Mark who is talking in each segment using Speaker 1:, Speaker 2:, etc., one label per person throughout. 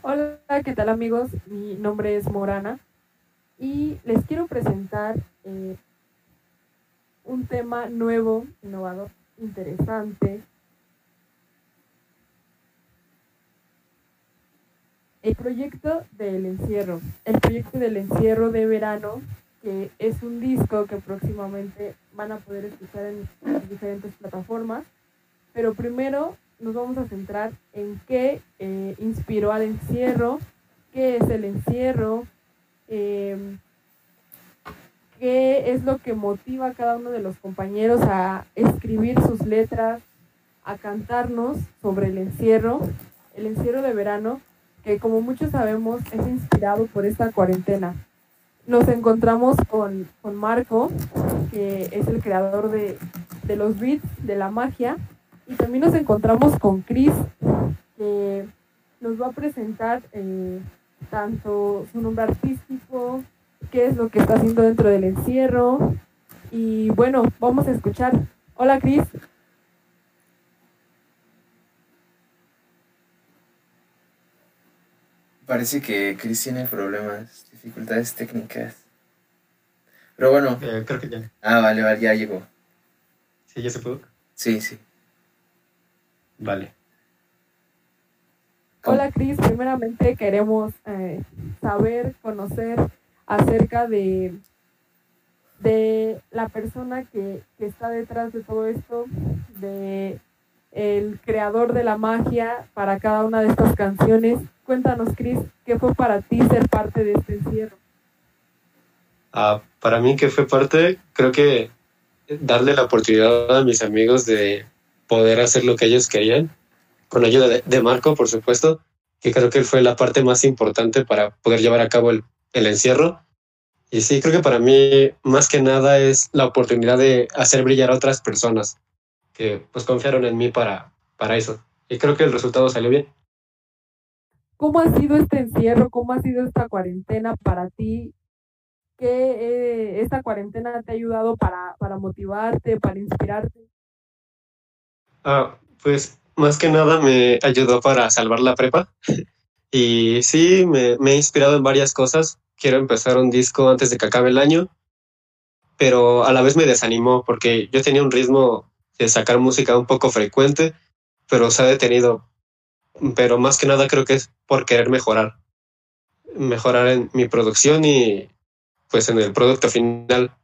Speaker 1: Hola, ¿qué tal amigos? Mi nombre es Morana y les quiero presentar eh, un tema nuevo, innovador, interesante. El proyecto del encierro, el proyecto del encierro de verano, que es un disco que próximamente van a poder escuchar en diferentes plataformas, pero primero nos vamos a centrar en qué eh, inspiró al encierro, qué es el encierro, em, qué es lo que motiva a cada uno de los compañeros a escribir sus letras, a cantarnos sobre el encierro, el encierro de verano, que como muchos sabemos es inspirado por esta cuarentena. Nos encontramos con, Marco, que es el creador de, de los beats, de la magia, y también nos encontramos con Chris, que nos va a presentar eh, tanto su nombre artístico, qué es lo que está haciendo dentro del encierro. Y bueno, vamos a escuchar. Hola Chris.
Speaker 2: Parece que Chris tiene problemas, dificultades técnicas. Pero bueno.
Speaker 3: Eh, creo que ya.
Speaker 2: Ah, vale, vale, ya llegó.
Speaker 3: ¿Sí, ya se pudo?
Speaker 2: Sí, sí.
Speaker 3: Vale.
Speaker 1: Hola Cris, primeramente queremos eh, saber, conocer acerca de, de la persona que, está detrás de todo esto, de el creador de la magia para cada una de estas canciones. Cuéntanos, Cris, ¿qué fue para ti ser parte de este encierro?
Speaker 3: Ah, para mí, que fue parte, creo que darle la oportunidad a mis amigos de poder hacer lo que ellos querían, con ayuda de, Marco, por supuesto, que creo que fue la parte más importante para poder llevar a cabo el, encierro. Y sí, creo que para mí más que nada es la oportunidad de hacer brillar a otras personas que pues confiaron en mí para, para eso. Y creo que el resultado salió bien.
Speaker 1: ¿Cómo ha sido este encierro? ¿Cómo ha sido esta cuarentena para ti? ¿Qué eh, esta cuarentena te ha ayudado para, para motivarte, para inspirarte?
Speaker 3: Ah, pues más que nada me ayudó para salvar la prepa. Y sí, me, me, he inspirado en varias cosas. Quiero empezar un disco antes de que acabe el año, pero a la vez me desanimó porque yo tenía un ritmo de sacar música un poco frecuente, pero se ha detenido. Pero más que nada creo que es por querer mejorar. Mejorar en mi producción y pues en el producto final.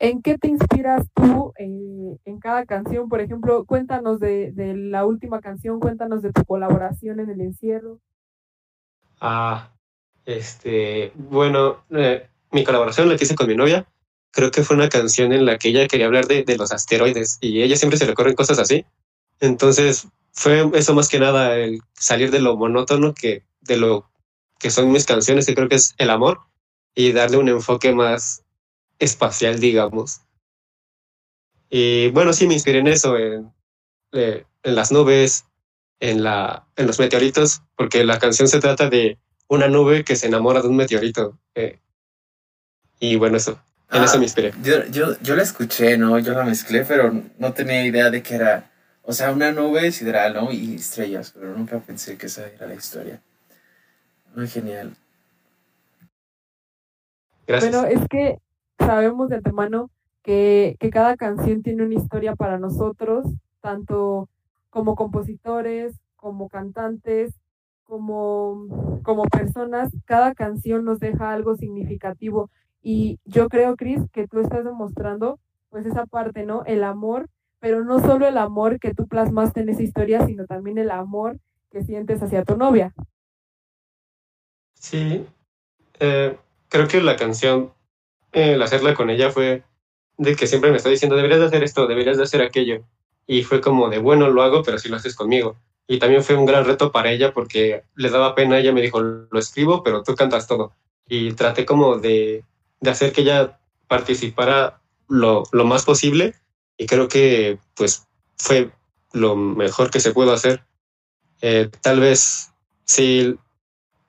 Speaker 1: ¿En qué te inspiras tú en, cada canción? Por ejemplo, cuéntanos de, la última canción, cuéntanos de tu colaboración en el encierro.
Speaker 3: Ah, este, bueno, eh, mi colaboración la hice con mi novia, creo que fue una canción en la que ella quería hablar de, los asteroides y ella siempre se le cosas así. Entonces, fue eso más que nada, el salir de lo monótono que de lo que son mis canciones, que creo que es el amor, y darle un enfoque más espacial, digamos. Y bueno, sí me inspiré en eso, en, eh, en las nubes, en, la, en los meteoritos, porque la canción se trata de una nube que se enamora de un meteorito. Eh, y bueno, eso, en eso ah, me inspiré.
Speaker 2: Yo, yo, yo la escuché, ¿no? Yo la mezclé, pero no tenía idea de que era, o sea, una nube sideral, ¿no? Y estrellas, pero nunca pensé que esa era la historia. Muy genial.
Speaker 1: Gracias. Bueno, es que sabemos de antemano que, que cada canción tiene una historia para nosotros, tanto como compositores, como cantantes, como, como personas, cada canción nos deja algo significativo. Y yo creo, Cris, que tú estás demostrando pues esa parte, ¿no? El amor, pero no solo el amor que tú plasmaste en esa historia, sino también el amor que sientes hacia tu novia.
Speaker 3: Sí, eh, creo que la canción el hacerla con ella fue de que siempre me está diciendo, deberías de hacer esto, deberías de hacer aquello. Y fue como de, bueno, lo hago, pero si lo haces conmigo. Y también fue un gran reto para ella porque le daba pena, ella me dijo, lo escribo, pero tú cantas todo. Y traté como de, de hacer que ella participara lo, lo más posible y creo que pues fue lo mejor que se pudo hacer. Eh, tal vez si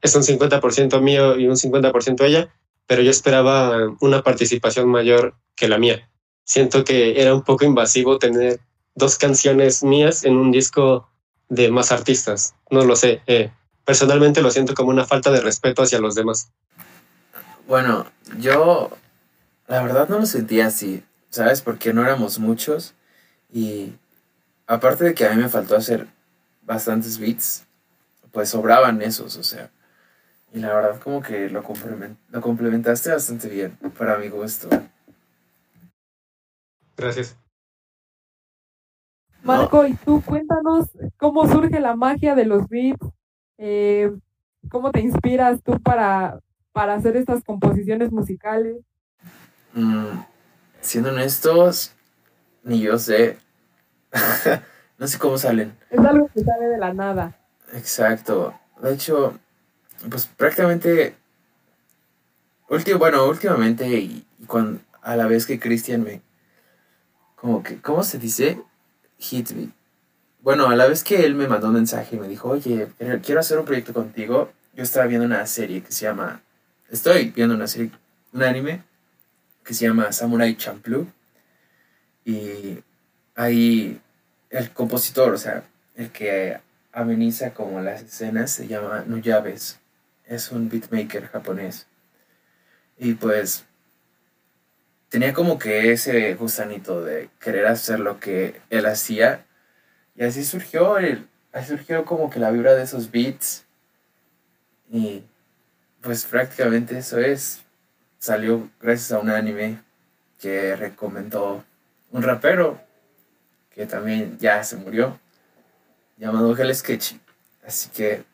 Speaker 3: es un 50% mío y un 50% ella, pero yo esperaba una participación mayor que la mía. Siento que era un poco invasivo tener dos canciones mías en un disco de más artistas. No lo sé. Eh, personalmente lo siento como una falta de respeto hacia los demás.
Speaker 2: Bueno, yo la verdad no lo sentía así, ¿sabes? Porque no éramos muchos y aparte de que a mí me faltó hacer bastantes beats, pues sobraban esos, o sea. Y la verdad como que lo, lo complementaste bastante bien, para mi gusto.
Speaker 3: Gracias.
Speaker 1: Marco, y tú cuéntanos cómo surge la magia de los beats, eh, cómo te inspiras tú para, para hacer estas composiciones musicales.
Speaker 2: Mm, siendo honestos, ni yo sé. no sé cómo salen.
Speaker 1: Es algo que sale de la nada.
Speaker 2: Exacto. De hecho, pues prácticamente, bueno, últimamente y, cuando, a la vez que Cristian me, como que, ¿cómo se dice? Hit me. Bueno, a la vez que él me mandó un mensaje y me dijo, oye, quiero hacer un proyecto contigo, yo estaba viendo una serie que se llama, estoy viendo una serie, un anime que se llama Samurai Champloo. Y ahí el compositor, o sea, el que ameniza como las escenas, se llama Nuyabes. Es un beatmaker japonés. Y pues tenía como que ese gusanito de querer hacer lo que él hacía. Y así surgió, el, así surgió como que la vibra de esos beats. Y pues prácticamente eso es. Salió gracias a un anime que recomendó un rapero que también ya se murió, llamado Hell Sketchy. Así que,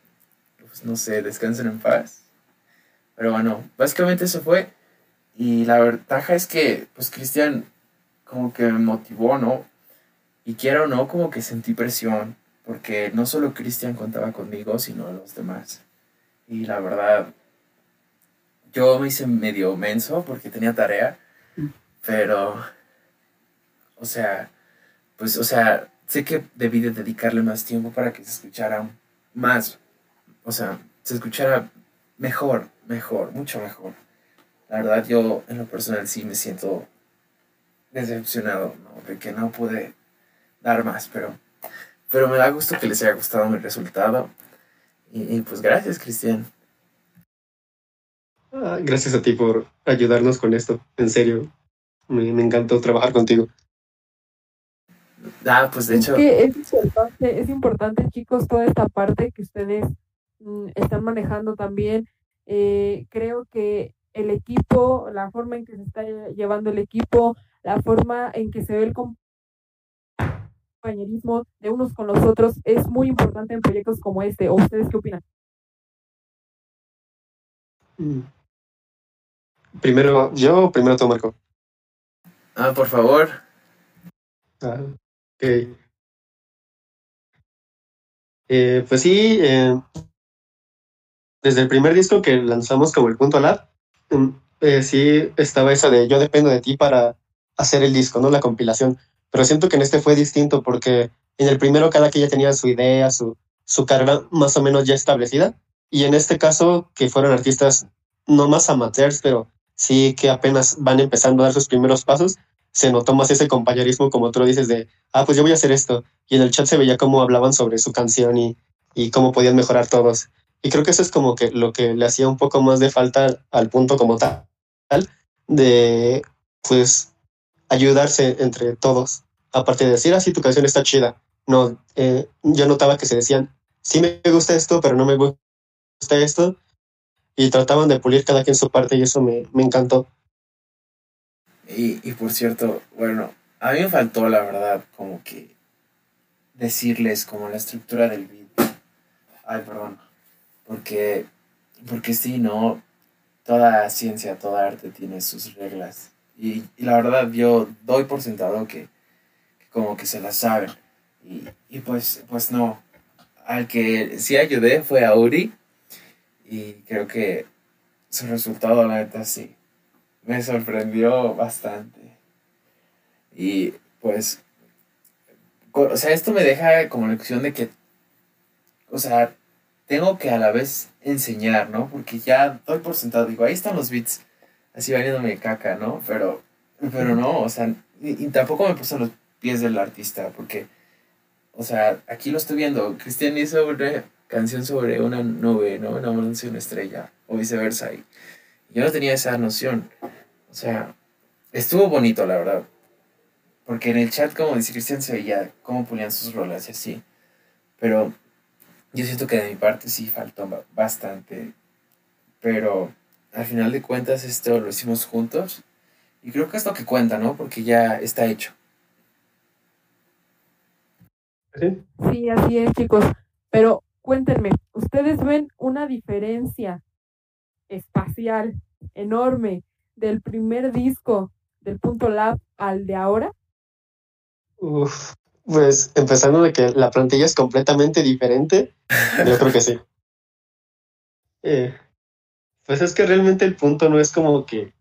Speaker 2: pues no sé, descansen en paz. Pero bueno, básicamente eso fue. Y la ventaja es que, pues Cristian como que me motivó, ¿no? Y quiero o no, como que sentí presión, porque no solo Cristian contaba conmigo, sino los demás. Y la verdad, yo me hice medio menso porque tenía tarea, pero, o sea, pues, o sea, sé que debí de dedicarle más tiempo para que se escuchara más, o sea, se escuchara mejor, mejor, mucho mejor. La verdad, yo en lo personal sí me siento decepcionado, ¿no? De que no pude dar más, pero, pero me da gusto que les haya gustado mi resultado. Y, pues gracias, Cristian.
Speaker 3: Ah, gracias a ti por ayudarnos con esto, en serio. Me, me encantó trabajar contigo.
Speaker 2: Ah, pues de hecho.
Speaker 1: Es, importante, es importante, chicos, toda esta parte que ustedes están manejando también. Eh, creo que el equipo, la forma en que se está llevando el equipo, la forma en que se ve el compañerismo de unos con los otros es muy importante en proyectos como este. ¿O ustedes qué opinan?
Speaker 3: Mm. Primero yo, primero tú, Marco.
Speaker 2: Ah, por favor.
Speaker 3: Ah, ok. Eh, pues sí, eh, desde el primer disco que lanzamos como el punto lab, Mm, eh, sí estaba esa de yo dependo de ti para hacer el disco, ¿no? La compilación. Pero siento que en este fue distinto porque en el primero cada que ya tenía su idea, su, su carga más o menos ya establecida. Y en este caso, que fueron artistas no más amateurs, pero sí que apenas van empezando a dar sus primeros pasos, se notó más ese compañerismo, como tú lo dices, de, ah, pues yo voy a hacer esto. Y en el chat se veía cómo hablaban sobre su canción y, y cómo podían mejorar todos. Y creo que eso es como que lo que le hacía un poco más de falta al punto como tal, de pues ayudarse entre todos. Aparte de decir, así ah, tu canción está chida. No, eh, yo notaba que se decían, sí me gusta esto, pero no me gusta esto. Y trataban de pulir cada quien su parte y eso me, me encantó.
Speaker 2: Y, y por cierto, bueno, a mí me faltó la verdad como que decirles como la estructura del video. Ay, perdón. Porque, porque sí, ¿no? Toda ciencia, toda arte tiene sus reglas. Y, la verdad yo doy por sentado que, como que se las saben. Y, pues, pues no. Al que sí ayudé fue a Uri. Y creo que su resultado, la neta, sí. Me sorprendió bastante. Y pues, o sea, esto me deja como lección de que, o sea, tengo que a la vez enseñar, ¿no? Porque ya doy por sentado, digo, ahí están los beats, así valiéndome caca, ¿no? Pero, pero no, o sea, y, tampoco me puse los pies del artista, porque, o sea, aquí lo estoy viendo. Cristian hizo una canción sobre una nube, ¿no? Enamorándose de una estrella, o viceversa. Y yo no tenía esa noción. O sea, estuvo bonito, la verdad. Porque en el chat, como dice Cristian, se veía cómo ponían sus rolas y así. Pero yo siento que de mi parte sí faltó bastante. Pero al final de cuentas esto lo hicimos juntos. Y creo que es lo que cuenta, ¿no? Porque ya está hecho.
Speaker 1: Sí, así es, chicos. Pero cuéntenme, ¿ustedes ven una diferencia espacial enorme del primer disco del punto lab al de ahora?
Speaker 3: Uf, pues empezando de que la plantilla es completamente diferente, yo creo que sí. Eh, pues es que realmente el punto no es como que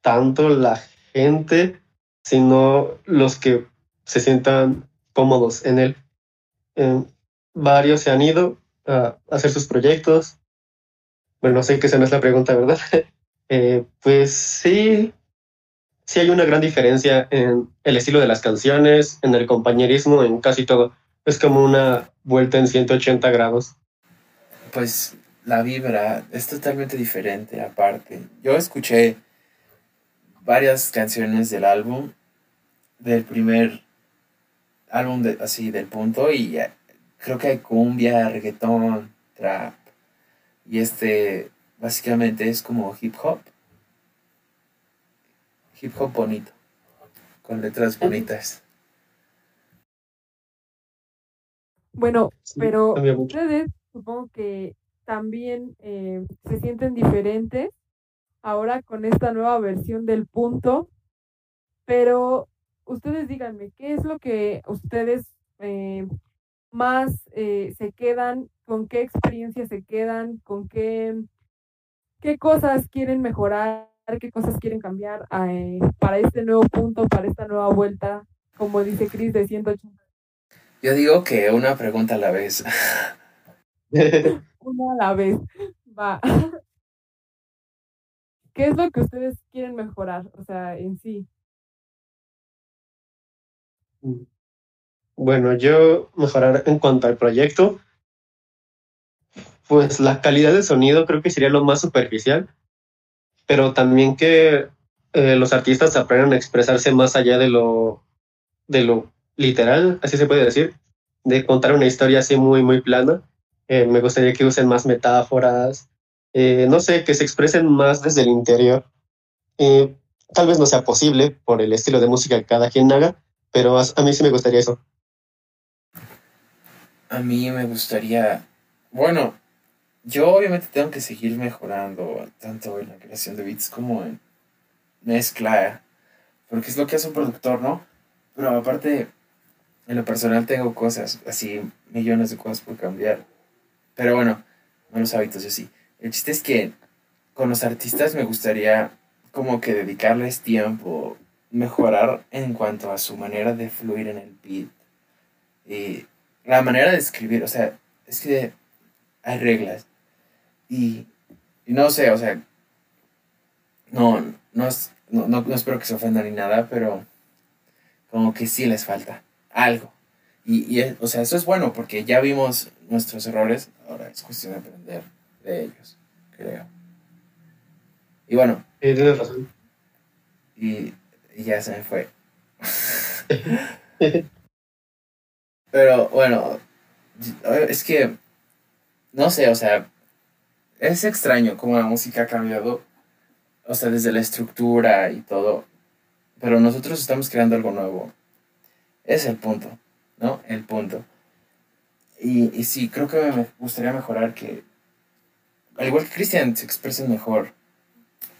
Speaker 3: tanto la gente, sino los que se sientan cómodos en él. Eh, varios se han ido a hacer sus proyectos. Bueno, no sé que esa no es la pregunta, ¿verdad? Eh, pues sí, sí hay una gran diferencia en el estilo de las canciones, en el compañerismo, en casi todo. Es como una vuelta en 180 grados.
Speaker 2: Pues la vibra es totalmente diferente aparte. Yo escuché varias canciones del álbum, del primer álbum de, así del punto y creo que hay cumbia, reggaetón, trap y este básicamente es como hip hop. Hip hop bonito, con letras bonitas.
Speaker 1: Bueno, pero ustedes supongo que también eh, se sienten diferentes ahora con esta nueva versión del punto, pero ustedes díganme, ¿qué es lo que ustedes eh, más eh, se quedan, con qué experiencia se quedan, con qué, qué cosas quieren mejorar, qué cosas quieren cambiar para este nuevo punto, para esta nueva vuelta, como dice Cris, de 180?
Speaker 2: Yo digo que una pregunta a la vez.
Speaker 1: una a la vez. Va. ¿Qué es lo que ustedes quieren mejorar? O sea, en sí.
Speaker 3: Bueno, yo mejorar en cuanto al proyecto, pues la calidad de sonido creo que sería lo más superficial, pero también que eh, los artistas aprendan a expresarse más allá de lo, de lo literal, así se puede decir, de contar una historia así muy, muy plana eh, me gustaría que usen más metáforas, eh, no sé, que se expresen más desde el interior. Tal vez no sea posible por el estilo de música que cada quien haga, pero a, mí sí me gustaría eso.
Speaker 2: A mí me gustaría, bueno, yo obviamente tengo que seguir mejorando tanto en la creación de beats como en mezcla, porque es lo que hace un productor, ¿no? Pero aparte, en lo personal tengo cosas, así millones de cosas por cambiar. Pero bueno, malos hábitos, yo sí. El chiste es que con los artistas me gustaría como que dedicarles tiempo, mejorar en cuanto a su manera de fluir en el beat. Y la manera de escribir, o sea, es que hay reglas. Y, no sé, o sea, no, no, no, no espero que se ofendan ni nada, pero como que sí les falta algo. Y, y, o sea, eso es bueno porque ya vimos nuestros errores, ahora es cuestión de aprender de ellos, creo. Y bueno.
Speaker 3: tienes razón.
Speaker 2: Y, ya se me fue. Pero bueno, es que, no sé, o sea, es extraño cómo la música ha cambiado, o sea, desde la estructura y todo, pero nosotros estamos creando algo nuevo. Es el punto. ¿no? El punto. Y, y sí, creo que me gustaría mejorar que, al igual que Cristian, se expresen mejor,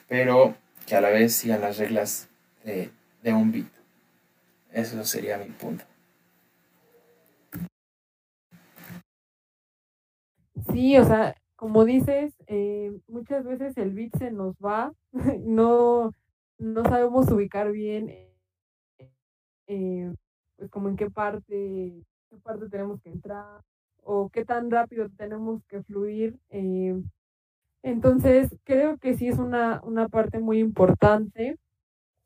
Speaker 2: pero que a la vez sigan las reglas de, de un beat. Eso sería mi punto.
Speaker 1: Sí, o sea, como dices, eh, muchas veces el beat se nos va, no, no sabemos ubicar bien eh, pues como en qué parte, qué parte tenemos que entrar o qué tan rápido tenemos que fluir. Eh, entonces, creo que sí es una, parte muy importante,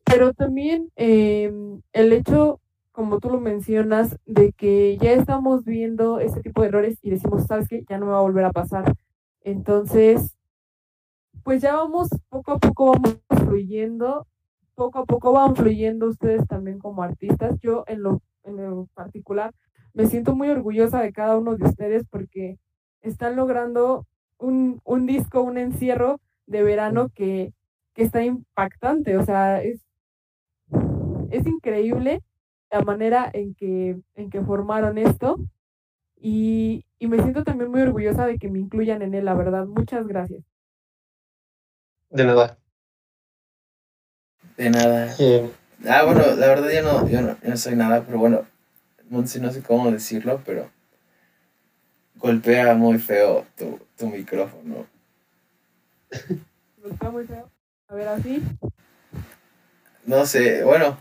Speaker 1: pero también em, el hecho, como tú lo mencionas, de que ya estamos viendo este tipo de errores y decimos, ¿sabes qué? Ya no me va a volver a pasar. Entonces, pues ya vamos, poco a poco vamos fluyendo, poco a poco van fluyendo ustedes también como artistas. Yo en lo, en lo particular me siento muy orgullosa de cada uno de ustedes porque están logrando un, un disco, un encierro de verano que, que está impactante, o sea, es, es increíble la manera en que, en que formaron esto y, y me siento también muy orgullosa de que me incluyan en él, la verdad. Muchas gracias.
Speaker 3: De nada.
Speaker 2: De nada.
Speaker 3: Eh,
Speaker 2: Ah, bueno, la verdad yo no, yo no, yo no soy nada, pero bueno, no sé, no sé cómo decirlo, pero golpea muy feo tu, tu micrófono.
Speaker 1: ¿Nos está muy feo? A ver, así,
Speaker 2: No sé, bueno,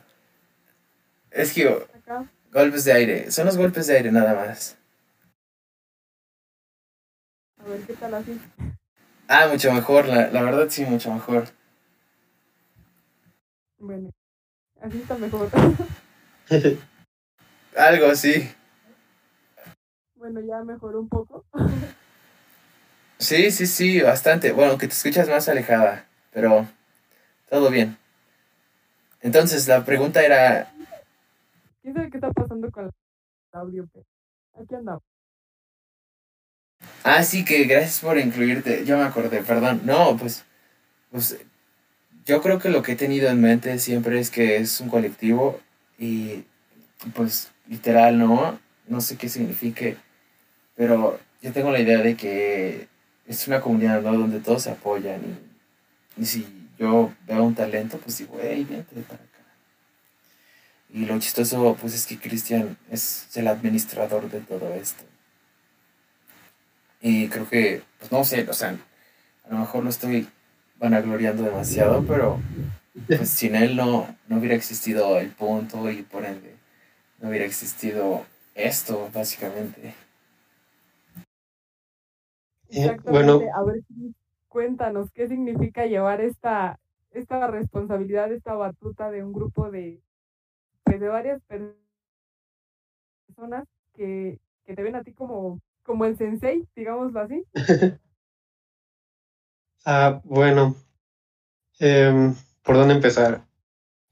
Speaker 2: es que
Speaker 1: acá.
Speaker 2: golpes de aire, son los golpes de aire nada más.
Speaker 1: A ver, ¿qué tal así?
Speaker 2: Ah, mucho mejor, la, la verdad sí, mucho mejor.
Speaker 1: Bueno, así está mejor.
Speaker 2: Algo así.
Speaker 1: bueno, ya mejoró un poco.
Speaker 2: Sí, sí, sí, bastante. Bueno, que te escuchas más alejada, pero todo bien. Entonces, la pregunta era,
Speaker 1: ¿Quién sabe qué está pasando con el audio? Aquí andamos.
Speaker 2: Ah, sí, que gracias por incluirte. Yo me acordé, perdón. No, pues, pues, yo creo que lo que he tenido en mente siempre es que es un colectivo y, pues, literal, ¿no? No sé qué signifique, pero yo tengo la idea de que es una comunidad. Donde todos se apoyan y, y si yo veo un talento, pues digo, hey, vente para acá. Y lo chistoso, pues, es que Cristian es el administrador de todo esto. Y creo que, pues no sé, o sea, a lo mejor lo estoy vanagloriando demasiado, pero pues sin él no, no hubiera existido el punto y por ende no hubiera existido esto, básicamente.
Speaker 3: eh,
Speaker 1: Exactamente.
Speaker 3: bueno,
Speaker 1: A ver, cuéntanos, ¿qué significa llevar esta, esta responsabilidad, esta batuta de un grupo de, pues, de varias per- personas que, que te ven a ti como, como el sensei, digámoslo así?
Speaker 3: ah, bueno, em, ¿por dónde empezar?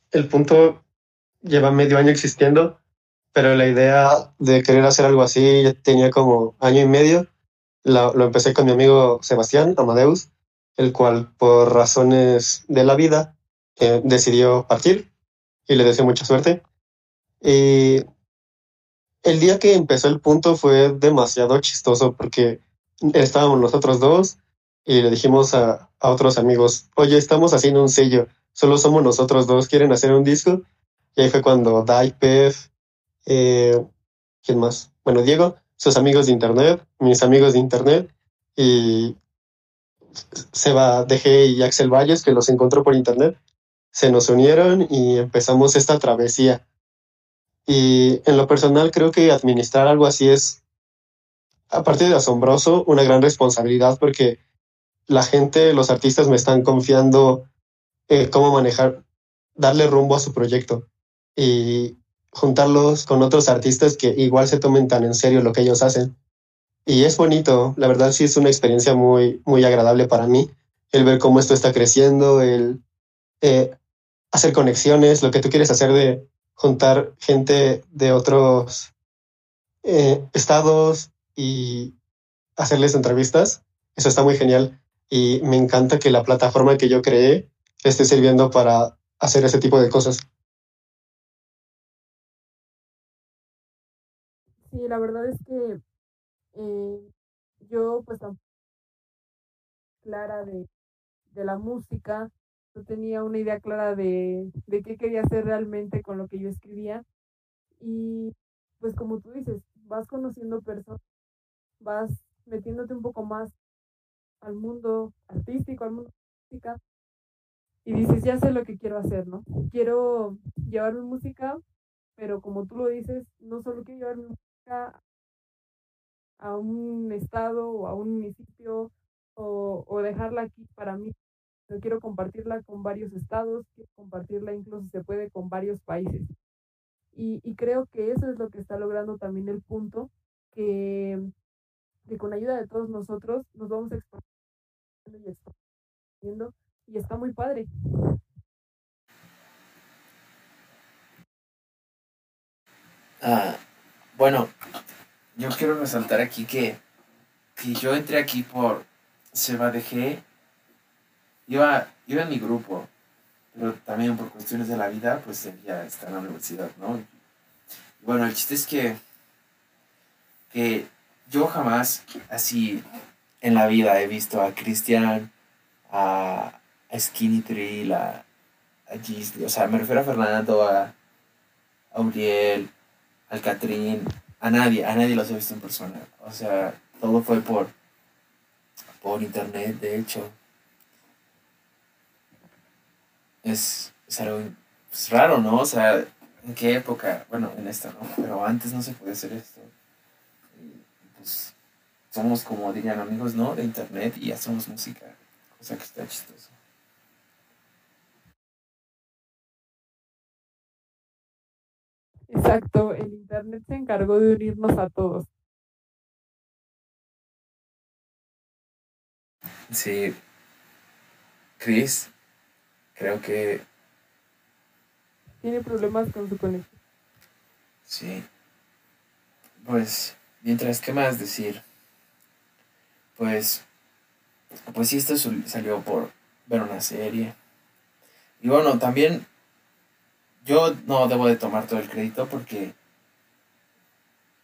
Speaker 3: El punto lleva medio año existiendo, pero la idea de querer hacer algo así ya tenía como año y medio. La- lo empecé con mi amigo Sebastián Amadeus, el cual por razones de la vida eh, decidió partir y le deseo mucha suerte. Y el día que empezó el punto fue demasiado chistoso porque estábamos nosotros dos y le dijimos a, otros amigos, oye, estamos haciendo un sello, solo somos nosotros dos, ¿quieren hacer un disco? Y ahí fue cuando Daipev, eh, ¿quién más? Bueno, Diego, sus amigos de internet, mis amigos de internet y Seba DG y Axel Valles, que los encontró por internet, se nos unieron y empezamos esta travesía. Y en lo personal creo que administrar algo así es, aparte de asombroso, una gran responsabilidad porque la gente, los artistas me están confiando cómo manejar, darle rumbo a su proyecto y juntarlos con otros artistas que igual se tomen tan en serio lo que ellos hacen. Y es bonito, la verdad sí es una experiencia muy, muy agradable para mí, el ver cómo esto está creciendo, el eh, hacer conexiones, lo que tú quieres hacer de juntar gente de otros eh, estados y hacerles entrevistas. Eso está muy genial y me encanta que la plataforma que yo creé esté sirviendo para hacer ese tipo de cosas.
Speaker 1: Sí, la verdad es que eh, yo pues clara de, de la música, no tenía una idea clara de, de qué quería hacer realmente con lo que yo escribía. Y pues como tú dices, vas conociendo personas, vas metiéndote un poco más al mundo artístico, al mundo música, y dices, ya sé lo que quiero hacer, ¿no? Quiero llevar mi música, pero como tú lo dices, no solo quiero llevar mi música a un estado o a un municipio o, o dejarla aquí para mí. Yo quiero compartirla con varios estados, quiero compartirla incluso si se puede con varios países. Y, y creo que eso es lo que está logrando también el punto, que, que con ayuda de todos nosotros nos vamos expandiendo y expandiendo, y está muy padre.
Speaker 2: Ah, bueno, yo quiero resaltar aquí que, que yo entré aquí por Seba dejé, iba, iba en mi grupo, pero también por cuestiones de la vida, pues ya está en la universidad, ¿no? Bueno, el chiste es que, que yo jamás así en la vida he visto a Cristian, a, a Skinny Trill, a, a Gisli, o sea, me refiero a Fernando, a, a Uriel, al Catrín, a nadie, a nadie los he visto en persona. O sea, todo fue por, por internet, de hecho. Es, es algo pues, raro, ¿no? O sea, ¿en qué época? Bueno, en esta, ¿no? Pero antes no se podía hacer esto. Pues somos como dirían amigos, ¿no? De internet y hacemos música. Cosa que está chistoso.
Speaker 1: Exacto, el Internet se encargó de unirnos a todos.
Speaker 2: Sí. Chris, creo que
Speaker 1: Tiene problemas con su conexión.
Speaker 2: sí. Pues, mientras, ¿qué más decir? Pues, pues sí, esto salió por ver una serie. Y bueno, también yo no debo de tomar todo el crédito porque,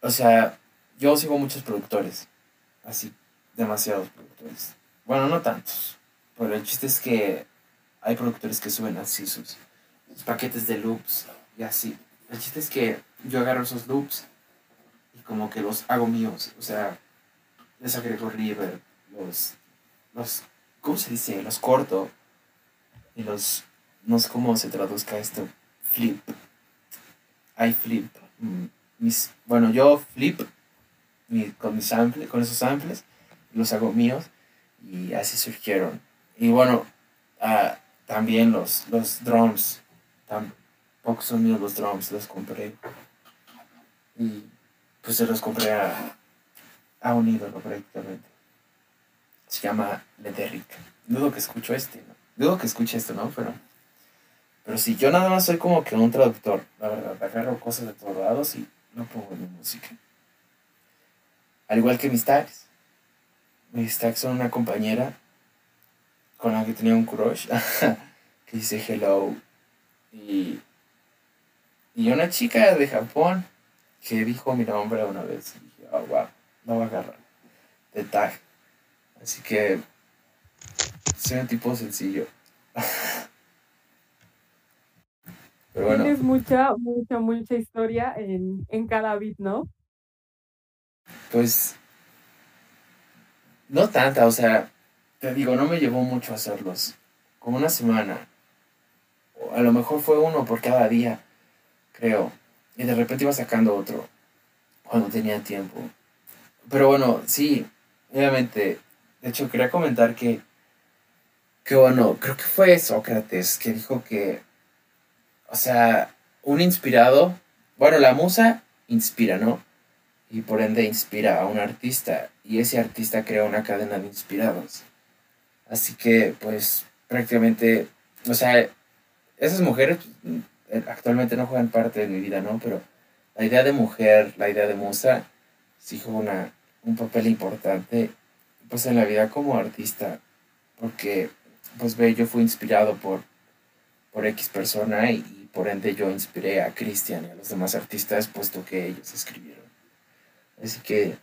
Speaker 2: o sea, yo sigo muchos productores, así, demasiados productores. Bueno, no tantos, pero el chiste es que hay productores que suben así sus, paquetes de loops y así. El chiste es que yo agarro esos loops y como que los hago míos, o sea, les agrego reverb, los, los, ¿cómo se dice? Los corto y los, no sé cómo se traduzca esto, flip. I flip. mm, Mis, bueno, yo flip mi- con mis samples, con esos samples, los hago míos y así surgieron. Y bueno, ah, también los, los drums, tampoco son míos los drums, los compré. Y pues se los compré a, a un ídolo prácticamente. Se llama Lederick. Dudo que escucho este, ¿no? Dudo que escuche esto, ¿no? Pero, pero sí, yo nada más soy como que un traductor, la verdad. Agarro cosas de todos lados y lo pongo mi música. Al igual que mis tags. Mis tags son una compañera con la que tenía un crush que dice hello. Y, y una chica de Japón que dijo mi nombre una vez. Y dije, oh, wow, no va a agarrar. De tag. Así que soy un tipo sencillo. Pero bueno,
Speaker 1: Tienes mucha, mucha, mucha historia en, en cada beat, ¿no?
Speaker 2: pues no tanta, o sea, te digo, no me llevó mucho hacerlos. Como una semana. O a lo mejor fue uno por cada día, creo. Y de repente iba sacando otro cuando tenía tiempo. Pero bueno, sí, obviamente. De hecho, quería comentar que, que bueno, creo que fue Sócrates que dijo que, o sea, un inspirado, bueno, la musa inspira, ¿no? Y por ende inspira a un artista y ese artista crea una cadena de inspirados. Así que, pues, prácticamente, o sea, esas mujeres eh, actualmente no juegan parte de mi vida, ¿no? Pero la idea de mujer, la idea de musa, sí juega una, un papel importante, pues, en la vida como artista. Porque, pues, ve, yo fui inspirado por, por X persona y, por ende yo inspiré a Christian y a los demás artistas, puesto que ellos escribieron. Así que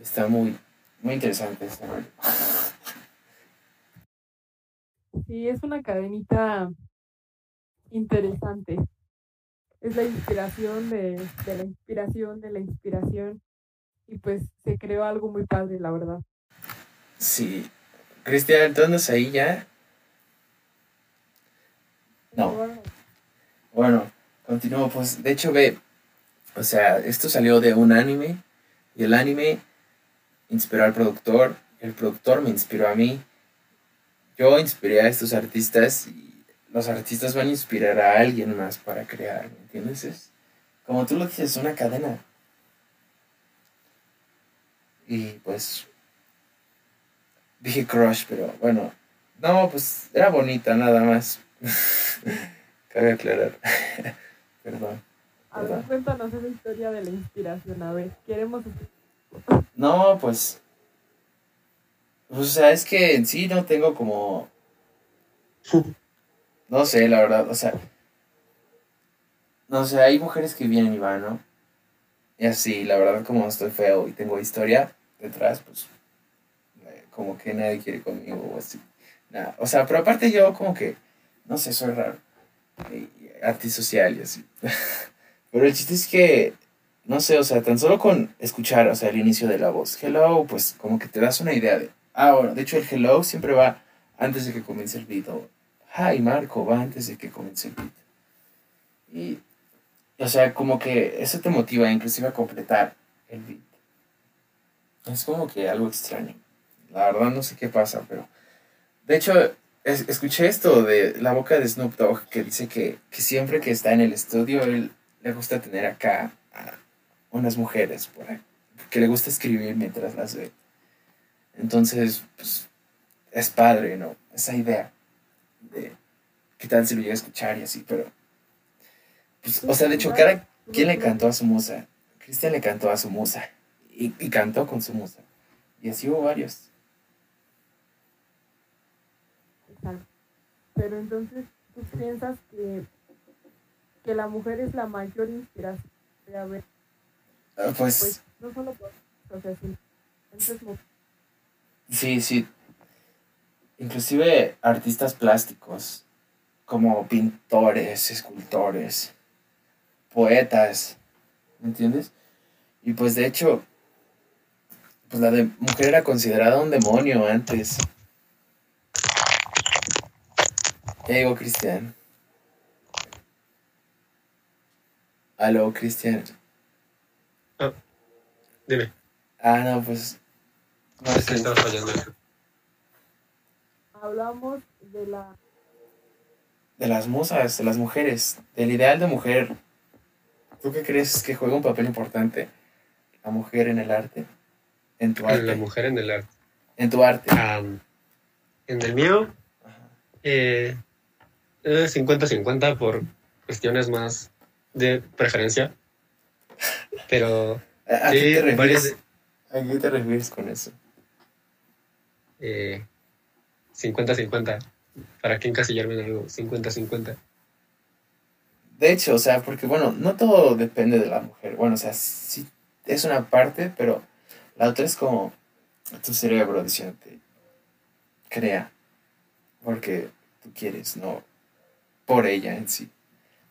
Speaker 2: está muy, muy interesante este.
Speaker 1: Sí, es una cadenita interesante. Es la inspiración de, de la inspiración de la inspiración. Y pues se creó algo muy padre, la verdad.
Speaker 2: Sí. Cristian, entonces ahí ya. No.
Speaker 1: Bueno,
Speaker 2: continúo. Pues de hecho, ve. O sea, esto salió de un anime. Y el anime inspiró al productor. El productor me inspiró a mí. Yo inspiré a estos artistas. Y los artistas van a inspirar a alguien más para crear. ¿Me entiendes? Es como tú lo dices, una cadena. Y pues dije crush, pero bueno, no, pues era bonita nada más. Cabe aclarar. Perdón.
Speaker 1: A ver, cuéntanos esa historia de la inspiración. A ver, queremos.
Speaker 2: No, pues. Pues, o sea, es que en sí no tengo como. No sé, la verdad, o sea. No sé, hay mujeres que vienen y van, ¿no? Y así, la verdad, como estoy feo y tengo historia detrás, pues. eh, Como que nadie quiere conmigo o así. Nada. O sea, pero aparte yo, como que. No sé, soy raro. Antisocial y así. Pero el chiste es que, no sé, o sea, tan solo con escuchar, o sea, el inicio de la voz, hello, pues como que te das una idea de, ah, bueno, de hecho el hello siempre va antes de que comience el beat, o hi Marco, va antes de que comience el beat. Y, o sea, como que eso te motiva inclusive a completar el beat. Es como que algo extraño. La verdad no sé qué pasa, pero... De hecho, es- escuché esto de la boca de Snoop Dogg que dice que, que siempre que está en el estudio, él le gusta tener acá a unas mujeres por ahí, que le gusta escribir mientras las ve. Entonces, pues, es padre, ¿no? Esa idea de qué tal si lo llega a escuchar y así, pero... Pues, o sea, de hecho, quien le cantó a su musa. Cristian le cantó a su musa y, y cantó con su musa. Y así hubo varios.
Speaker 1: Exacto. Pero entonces, ¿tú piensas que, que la mujer es la mayor inspiración? A ver,
Speaker 2: Ah, Pues,
Speaker 1: pues no solo por o sea, sino entonces,
Speaker 2: Sí, sí. Inclusive artistas plásticos, como pintores, escultores, poetas, ¿me entiendes? Y pues de hecho, pues la de mujer era considerada un demonio antes. Ya llegó Cristian. Aló, Cristian.
Speaker 3: Dime,
Speaker 2: Ah, no, pues... No
Speaker 3: es que
Speaker 2: sé.
Speaker 3: estaba fallando.
Speaker 1: hablamos de la
Speaker 2: de las musas, de las mujeres, del ideal de mujer. ¿Tú qué crees que juega un papel importante la mujer en el arte? En tu
Speaker 3: La
Speaker 2: arte.
Speaker 3: mujer en el arte.
Speaker 2: En tu arte.
Speaker 3: En el mío,
Speaker 2: Ajá.
Speaker 3: eh, es 50-50 por cuestiones más de preferencia. Pero
Speaker 2: ¿A, a
Speaker 3: sí,
Speaker 2: qué te
Speaker 3: varias
Speaker 2: refieres? ¿A qué te refieres con eso?
Speaker 3: Eh, 50-50. ¿Para qué encasillarme en algo? 50-50.
Speaker 2: De hecho, o sea, porque bueno, no todo depende de la mujer. Bueno, o sea, sí es una parte, pero la otra es como tu cerebro diciéndote, crea, porque tú quieres, no por ella en sí.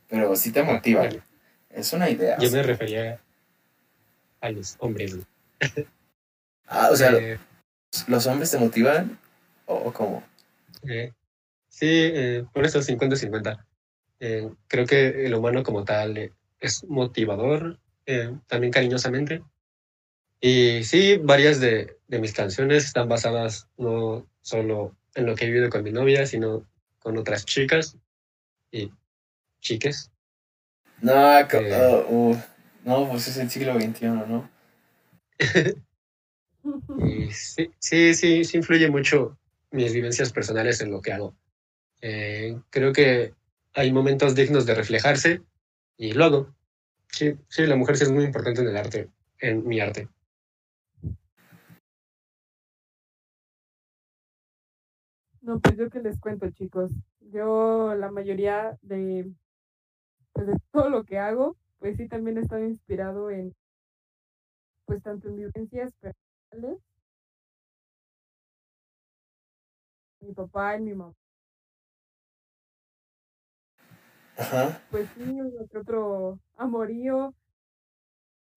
Speaker 2: Pero sí te motiva.
Speaker 3: Bueno,
Speaker 2: Es una idea. o
Speaker 3: yo
Speaker 2: sea.
Speaker 3: me refería a los hombres.
Speaker 2: Ah, o sea,
Speaker 3: Eh,
Speaker 2: ¿los hombres te motivan? ¿O, cómo?
Speaker 3: Eh, sí, eh, por eso 50-50. Eh, creo que el humano como tal es motivador, también cariñosamente. Y sí, varias de, de mis canciones están basadas no solo en lo que he vivido con mi novia, sino con otras chicas y chiques.
Speaker 2: No, uh, no, pues es el siglo XXI, ¿no?
Speaker 3: Y sí, sí, sí, sí influye mucho mis vivencias personales en lo que hago. Eh, creo que hay momentos dignos de reflejarse y lo hago. Sí, sí, la mujer sí es muy importante en el arte, en mi arte.
Speaker 1: No, pues yo que les cuento, chicos. Yo la mayoría de, pues de todo lo que hago, pues sí también he estado inspirado en, pues tanto en vivencias mi papá y mi mamá.
Speaker 2: Ajá.
Speaker 1: Pues sí, que otro amorío.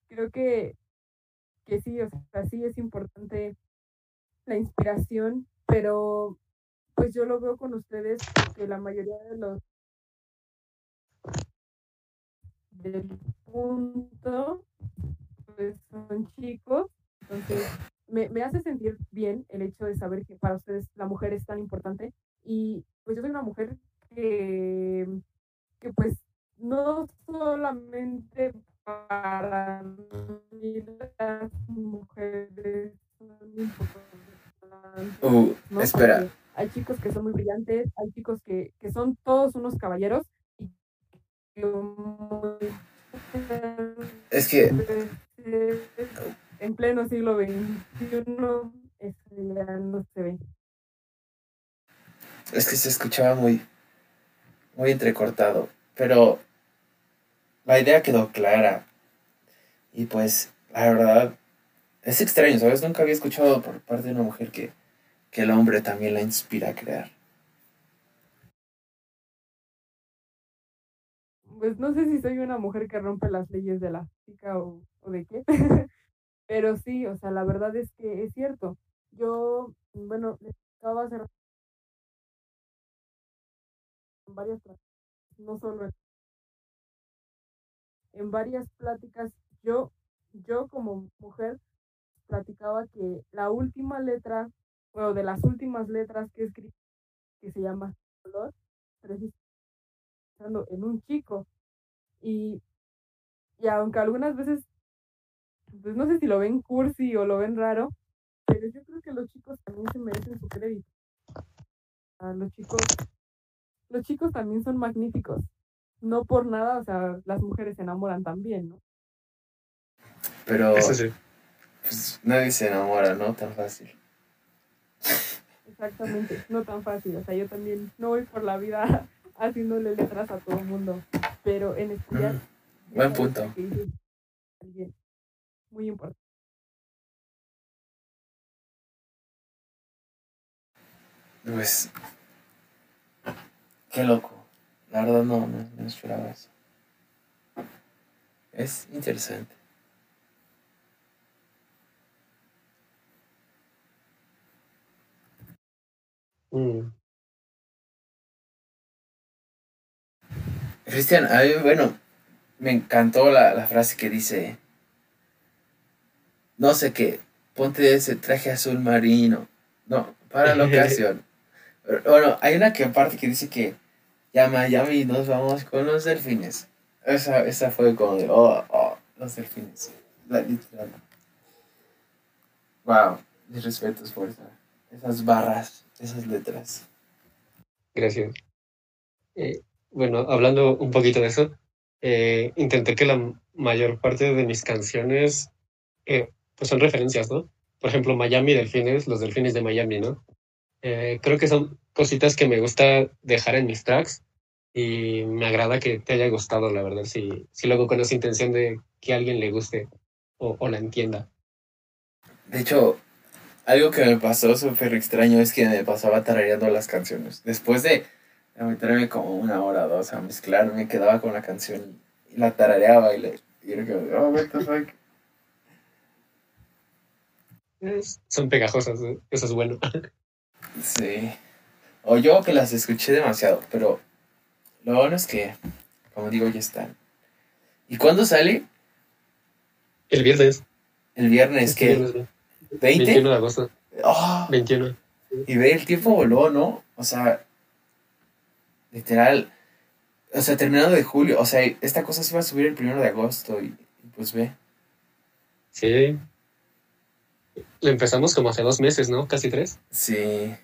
Speaker 1: Creo que, que sí, o sea, sí es importante la inspiración, pero pues yo lo veo con ustedes porque la mayoría de los del punto pues son chicos, entonces me, me hace sentir bien el hecho de saber que para ustedes la mujer es tan importante y pues yo soy una mujer que, que pues no solamente para mí las mujeres son importantes.
Speaker 2: Uh,
Speaker 1: ¿no?
Speaker 2: espera.
Speaker 1: Porque hay chicos que son muy brillantes, hay chicos que, que son todos unos caballeros y
Speaker 2: Es que
Speaker 1: en pleno siglo XXI eso ya no se ve.
Speaker 2: Es que se escuchaba muy, muy entrecortado, pero la idea quedó clara. Y pues, la verdad, es extraño, ¿sabes? Nunca había escuchado por parte de una mujer que, que el hombre también la inspira a crear.
Speaker 1: Pues no sé si soy una mujer que rompe las leyes de la física o, o de qué, pero sí, o sea, la verdad es que es cierto. Yo, bueno, estaba hacer varias pláticas, no solo en, en varias pláticas, yo, yo como mujer platicaba que la última letra, o de las últimas letras que escribí, que se llama color, en un chico. Y, y aunque algunas veces, pues no sé si lo ven cursi o lo ven raro, pero yo creo que los chicos también se merecen su crédito. Los chicos, los chicos también son magníficos. No por nada, o sea, las mujeres se enamoran también, ¿no?
Speaker 2: Pero
Speaker 3: Eso sí.
Speaker 2: pues, nadie se enamora, ¿no? Tan fácil.
Speaker 1: Exactamente, no tan fácil. O sea, yo también no voy por la vida haciéndole letras a todo el mundo, pero en especial
Speaker 2: Mm, buen punto.
Speaker 1: alguien muy importante.
Speaker 2: Pues, qué loco. La verdad no, no, no esperaba eso. Es interesante.
Speaker 3: Mm.
Speaker 2: Cristian, a mí, bueno, me encantó la, la frase que dice, no sé qué, ponte ese traje azul marino. No, para la ocasión. Bueno, hay una que aparte que dice que ya Miami nos vamos con los delfines. Esa, esa fue como de, oh, oh, los delfines. La, literal. Wow, mis respetos por esa- esas barras, esas letras.
Speaker 3: Gracias. Eh, bueno, hablando un poquito de eso, eh, intenté que la mayor parte de mis canciones eh, pues son referencias, ¿no? Por ejemplo, Miami Delfines, los delfines de Miami, ¿no? Eh, creo que son cositas que me gusta dejar en mis tracks y me agrada que te haya gustado, la verdad, si, si lo hago con esa intención de que a alguien le guste o, o la entienda.
Speaker 2: De hecho, algo que me pasó súper extraño es que me pasaba tarareando las canciones. Después de meterme como una hora o dos a mezclar, me quedaba con la canción y la tarareaba y, le, y era como, oh, what the fuck.
Speaker 3: Son pegajosas, ¿eh? eso es bueno.
Speaker 2: Sí. O yo que las escuché demasiado, pero lo bueno es que, como digo, ya están. ¿Y cuándo sale?
Speaker 3: El viernes.
Speaker 2: El viernes,
Speaker 3: este
Speaker 2: que
Speaker 3: viernes,
Speaker 2: 20.
Speaker 3: 21 de agosto.
Speaker 2: Oh,
Speaker 3: 21.
Speaker 2: Y ve, el tiempo voló, ¿no? O sea, literal. O sea, terminando de julio. O sea, esta cosa se iba a subir el primero de agosto y, y pues ve.
Speaker 3: Sí. Lo empezamos como hace dos meses, ¿no? Casi tres.
Speaker 2: Sí.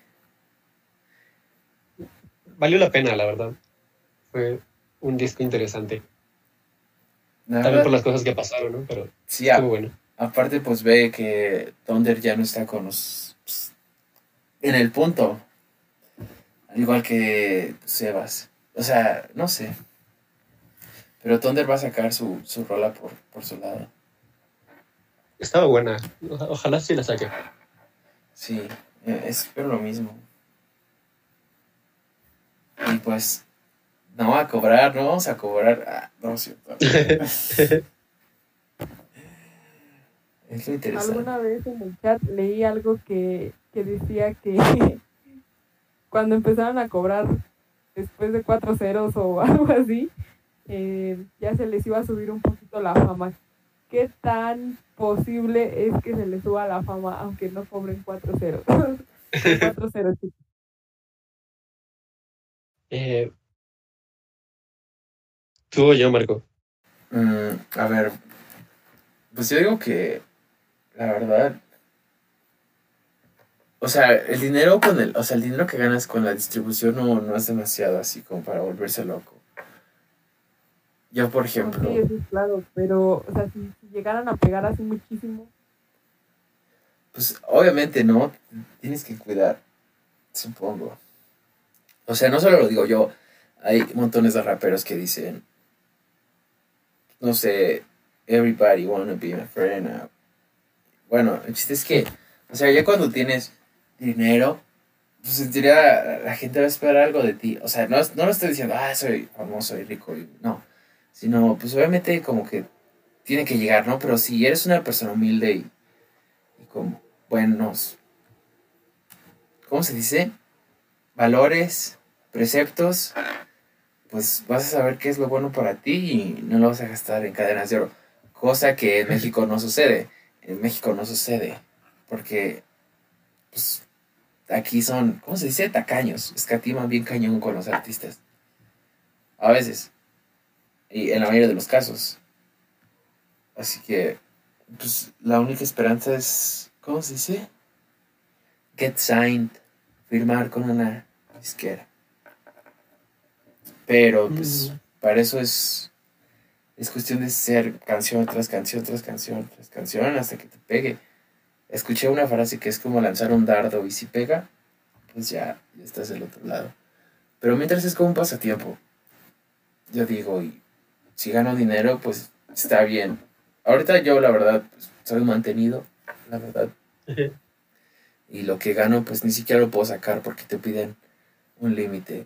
Speaker 3: Valió la pena, la verdad. Fue un disco interesante.
Speaker 2: La
Speaker 3: También
Speaker 2: verdad,
Speaker 3: por las cosas que pasaron, ¿no? Pero
Speaker 2: sí, a-
Speaker 3: estuvo bueno.
Speaker 2: aparte, pues ve que Thunder ya no está con los. pues, en el punto. Al igual que Sebas. O sea, no sé. Pero Thunder va a sacar su, su rola por, por su lado.
Speaker 3: Estaba buena. Ojalá sí la saque.
Speaker 2: Sí, eh, espero lo mismo. Y pues, no a cobrar, no vamos a cobrar. Ah, no, cierto. es lo interesante.
Speaker 1: Alguna vez en el chat leí algo que, que decía que cuando empezaron a cobrar después de cuatro ceros o algo así, eh, ya se les iba a subir un poquito la fama. ¿Qué tan posible es que se les suba la fama aunque no cobren cuatro ceros? cuatro ceros, chicos.
Speaker 3: Eh, tú o yo, Marco.
Speaker 2: Mm, a ver, pues yo digo que la verdad, o sea, el dinero con el, o sea, el dinero que ganas con la distribución no, no es demasiado así como para volverse loco. Yo, por ejemplo,
Speaker 1: Sí, eso es claro, pero, o sea, si llegaran a pegar así muchísimo,
Speaker 2: pues obviamente no, tienes que cuidar, supongo. O sea, no solo lo digo yo, hay montones de raperos que dicen, no sé, everybody wanna be my friend. uh, Bueno, el chiste es que, o sea, ya cuando tienes dinero, pues en la gente va a esperar algo de ti. O sea, no, no lo estoy diciendo, ah, soy famoso y rico, no. Sino, pues obviamente como que tiene que llegar, ¿no? Pero si eres una persona humilde y, y con buenos, ¿cómo se dice? Valores, preceptos, pues vas a saber qué es lo bueno para ti y no lo vas a gastar en cadenas de oro. Cosa que en México no sucede. En México no sucede. Porque, pues, aquí son, ¿cómo se dice? Tacaños. Escatiman bien cañón con los artistas. A veces. Y en la mayoría de los casos. Así que, pues, la única esperanza es, ¿cómo se dice? Get signed. Firmar con una disquera. Pero, pues, para eso es, es cuestión de ser canción tras canción, tras canción, tras canción, hasta que te pegue. Escuché una frase que es como lanzar un dardo y si pega, pues ya, ya estás del otro lado. Pero mientras es como un pasatiempo. Yo digo, y si gano dinero, pues está bien. Ahorita yo, la verdad, pues, soy mantenido, la verdad. Y lo que gano, pues ni siquiera lo puedo sacar porque te piden un límite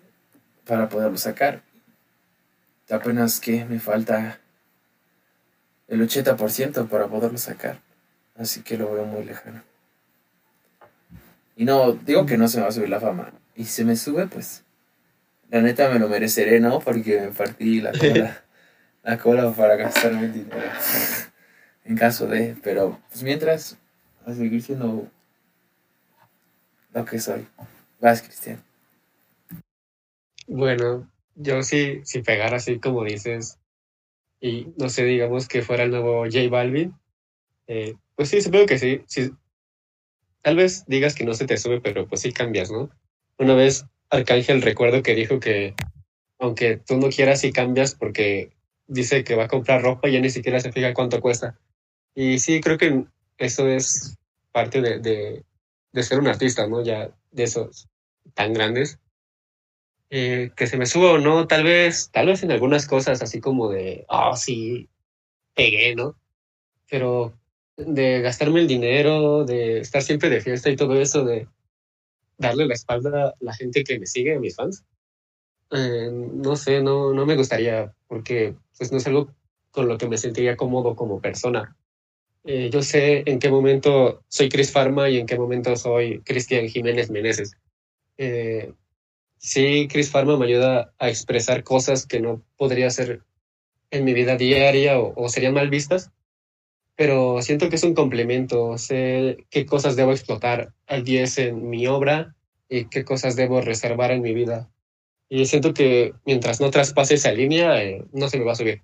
Speaker 2: para poderlo sacar. Apenas que me falta el 80% para poderlo sacar. Así que lo veo muy lejano. Y no, digo que no se me va a subir la fama. Y si se me sube, pues la neta me lo mereceré, ¿no? Porque me partí la cola, la cola para gastarme dinero. En caso de, pero pues mientras, a seguir siendo lo que soy. Vas, Cristian.
Speaker 3: Bueno, yo sí, si pegara así como dices, y no sé, digamos que fuera el nuevo J Balvin, eh, pues sí, supongo que sí, sí. Tal vez digas que no se te sube, pero pues sí cambias, ¿no? Una vez Arcángel recuerdo que dijo que aunque tú no quieras, sí cambias porque dice que va a comprar ropa y ya ni siquiera se fija cuánto cuesta. Y sí, creo que eso es parte de, de, de ser un artista, ¿no? Ya de esos tan grandes. Eh, que se me suba o no, tal vez, tal vez en algunas cosas así como de, ah, sí, pegué, ¿no? Pero de gastarme el dinero, de estar siempre de fiesta y todo eso, de darle la espalda a la gente que me sigue, a mis fans, eh, no sé, no, no me gustaría, porque pues no es algo con lo que me sentiría cómodo como persona. Eh, yo sé en qué momento soy Chris Farma y en qué momento soy Cristian Jiménez Meneses. Eh, sí, Chris Farma me ayuda a expresar cosas que no podría hacer en mi vida diaria o, o serían mal vistas, pero siento que es un complemento. Sé qué cosas debo explotar al 10 en mi obra y qué cosas debo reservar en mi vida. Y siento que mientras no traspase esa línea, eh, no se me va a subir.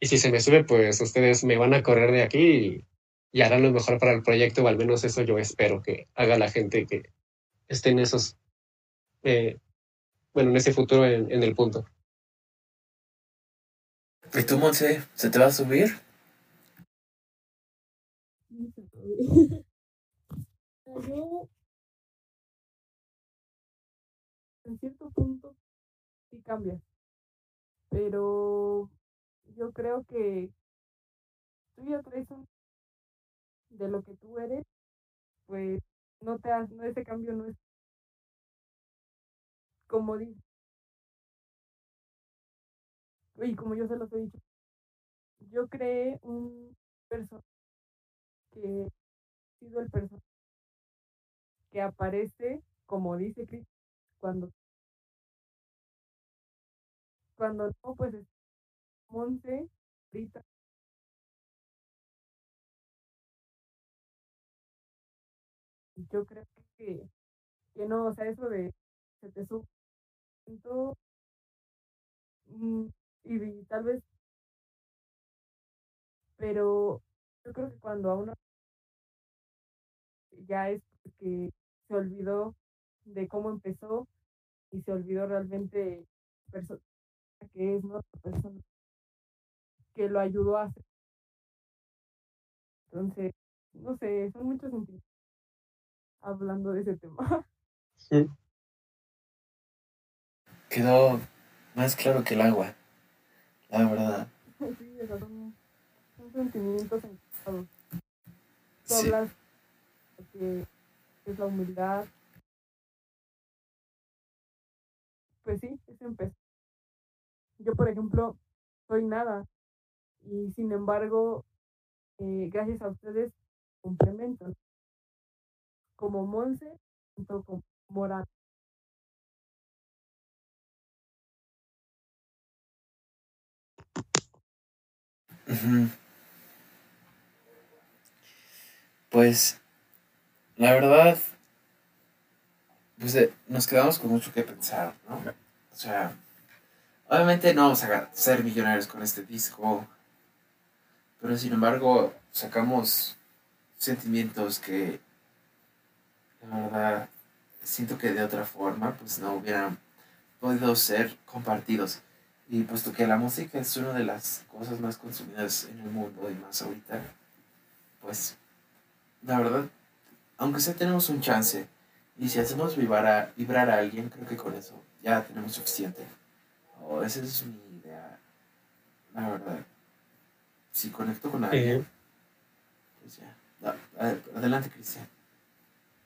Speaker 3: Y si se me sube, pues ustedes me van a correr de aquí y, y harán lo mejor para el proyecto, o al menos eso yo espero que haga la gente que esté en esos, eh, bueno, en ese futuro en, en el punto.
Speaker 2: ¿Y tú, Monse? ¿Se te va a subir?
Speaker 1: yo, en cierto punto, sí cambia. Pero yo creo que tú ya traes un de lo que tú eres, pues no te has, no ese cambio no es como di y como yo se los he dicho, yo creé un personaje que ha sido el personaje que aparece, como dice Chris, cuando cuando no, pues es Monse, yo creo que, que no, o sea, eso de se te sube tanto, mm, y, y tal vez pero yo creo que cuando a uno ya es porque se olvidó de cómo empezó y se olvidó realmente persona que es, ¿no? La persona que lo ayudó a hacer. Entonces, no sé, son muchos sentimientos hablando de ese tema.
Speaker 2: Quedó más claro que el agua, la verdad.
Speaker 1: Sí, o sea, son, son sentimientos encontrados. Tú
Speaker 2: Sí.
Speaker 1: hablas de que es la humildad. Pues sí, es empezar. Yo, por ejemplo, soy nada. Y sin embargo, eh, gracias a ustedes, complemento. Como Monse, junto con.
Speaker 2: Ujú. Pues, la verdad, pues eh, nos quedamos con mucho que pensar, ¿no? O sea, obviamente no vamos a ser millonarios con este disco, pero sin embargo sacamos sentimientos que, la verdad, siento que de otra forma, pues no hubieran podido ser compartidos. Y puesto que la música es una de las cosas más consumidas en el mundo y más ahorita, pues la verdad, aunque sea tenemos un chance, y si hacemos vibrar a, vibrar a alguien, creo que con eso ya tenemos suficiente. O esa es mi idea, la verdad. Si conecto con alguien,
Speaker 3: Eh,
Speaker 2: pues ya. Adelante, Cristian.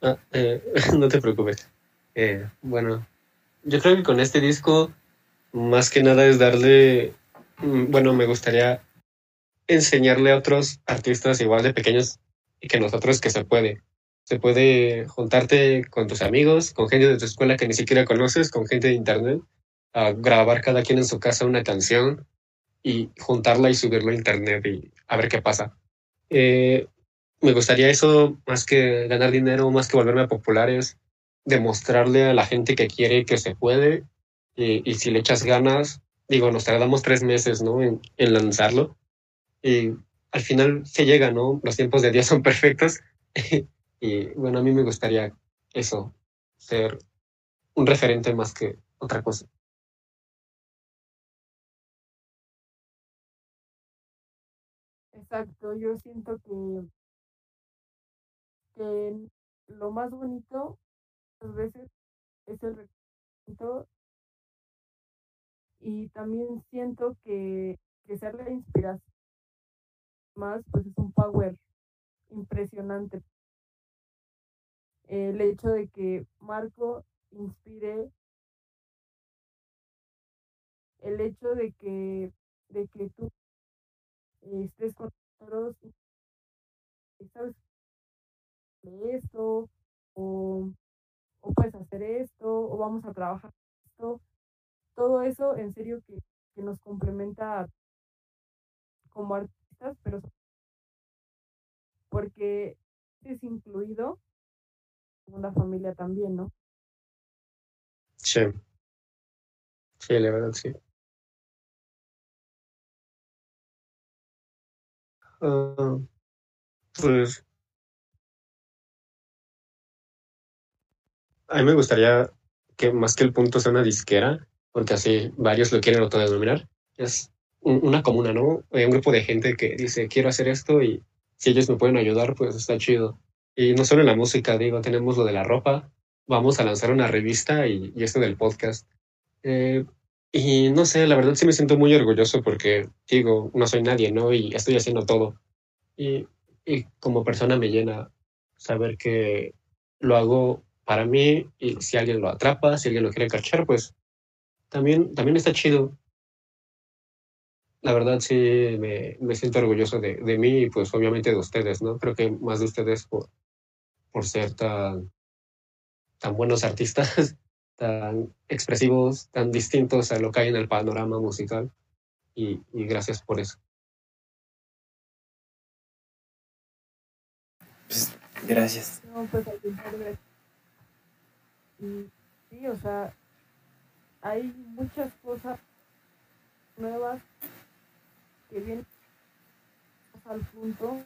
Speaker 3: Ah, eh, no te preocupes. Eh, bueno, yo creo que con este disco, más que nada es darle, mm, bueno, me gustaría enseñarle a otros artistas igual de pequeños que nosotros que se puede. Se puede juntarte con tus amigos, con gente de tu escuela que ni siquiera conoces, con gente de internet, a grabar cada quien en su casa una canción y juntarla y subirla a internet y a ver qué pasa. Eh, me gustaría eso más que ganar dinero, más que volverme populares, demostrarle a la gente que quiere que se puede y, si le echas ganas, digo, nos tardamos tres meses, ¿no? En, en lanzarlo y al final se llega, ¿no? Los tiempos de Dios son perfectos y bueno, a mí me gustaría eso, ser un referente más que otra cosa.
Speaker 1: Exacto, yo siento que, que lo más bonito a veces es el reconocimiento y también siento que, que ser la inspiración más pues es un power impresionante. El hecho de que Marco inspire, el hecho de que, de que tú estés con nosotros, sabes esto, o, o puedes hacer esto, o vamos a trabajar esto, todo eso en serio que, que nos complementa como artistas, pero porque es incluido una familia también, ¿no?
Speaker 3: Sí. Sí, la verdad, sí. Ah, pues a mí me gustaría que más que el punto sea una disquera, porque así varios lo quieren autodenominar. Es un- una comuna, ¿no? Eh, Un grupo de gente que dice, quiero hacer esto y si ellos me pueden ayudar, pues está chido. Y no solo en la música, digo, tenemos lo de la ropa, vamos a lanzar una revista y, y esto del podcast. Eh, y no sé, la verdad sí me siento muy orgulloso porque, digo, no soy nadie, ¿no? Y estoy haciendo todo. Y, y como persona me llena saber que lo hago para mí y si alguien lo atrapa, si alguien lo quiere cachar, pues también, también está chido. La verdad sí me, me siento orgulloso de, de mí y pues obviamente de ustedes, ¿no? Creo que más de ustedes por, por ser tan, tan buenos artistas, tan expresivos, tan distintos a lo que hay en el panorama musical y, y gracias por eso.
Speaker 2: Pues, gracias.
Speaker 1: No, pues al gracias. Y sí, o sea, hay muchas cosas nuevas que vienen al punto,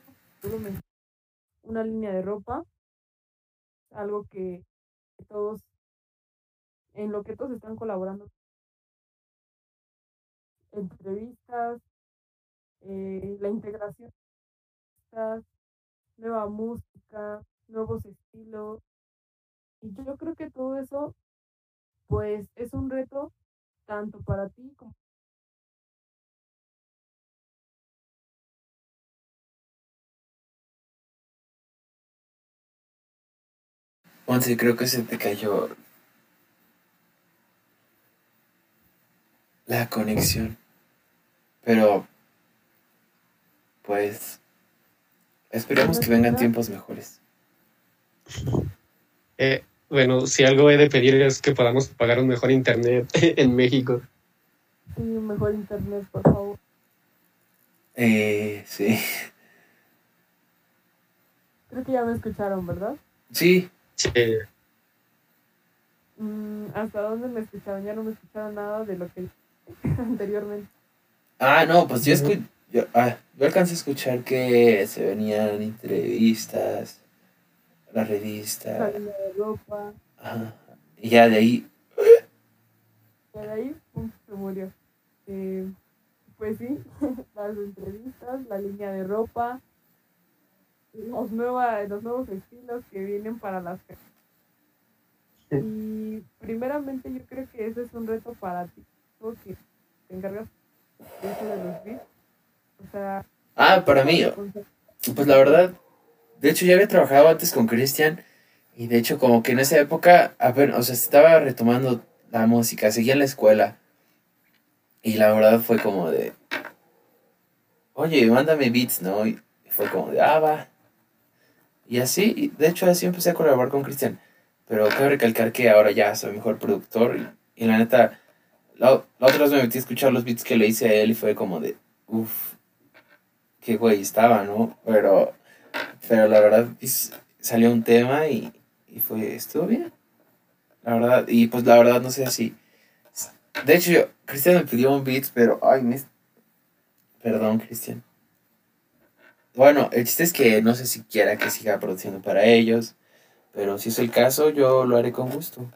Speaker 1: una línea de ropa, algo que todos, en lo que todos están colaborando. Entrevistas, eh, la integración, nueva música, nuevos estilos. Y yo creo que todo eso, pues, es un reto tanto para ti como
Speaker 2: Once, creo que se te cayó la conexión. Pero, pues, esperemos que vengan tiempos mejores.
Speaker 3: Eh, bueno, si algo he de pedir es que podamos pagar un mejor internet en México.
Speaker 1: Sí, un mejor internet, por favor.
Speaker 2: Eh, sí.
Speaker 1: Creo que ya me escucharon, ¿verdad?
Speaker 2: Sí.
Speaker 3: Sí.
Speaker 1: Mm, ¿Hasta dónde me escucharon? Ya no me escucharon nada de lo que anteriormente.
Speaker 2: Ah, no, pues yo, escu yo, ah, yo alcancé a escuchar que se venían entrevistas, la revista.
Speaker 1: La línea de ropa.
Speaker 2: Ajá. Y ya de ahí.
Speaker 1: Y de ahí, pum, se murió. Eh, pues sí, las entrevistas, la línea de ropa, los, nueva, los nuevos estilos que vienen para las y primeramente yo creo que ese es un reto para ti, porque te encargas de eso de los beats. O sea,
Speaker 2: ah, para mí, pues la verdad, de hecho ya había trabajado antes con Cristian y de hecho como que en esa época, ver, o sea, estaba retomando la música, seguía en la escuela y la verdad fue como de, oye, mándame beats, ¿no? Y fue como de, ah, va. Y así, de hecho así empecé a colaborar con Cristian. Pero quiero recalcar que ahora ya soy mejor productor. Y, la neta, la, otra vez me metí a escuchar los beats que le hice a él y fue como de, uff, qué güey estaba, ¿no? Pero, pero la verdad salió un tema y, y fue, estuvo bien. La verdad, y pues la verdad no sé si... De hecho, yo, Cristian me pidió un beat, pero, ay, me... Perdón, Cristian. Bueno, el chiste es que no sé si quiera que siga produciendo para ellos, pero si es el caso, yo lo haré con gusto.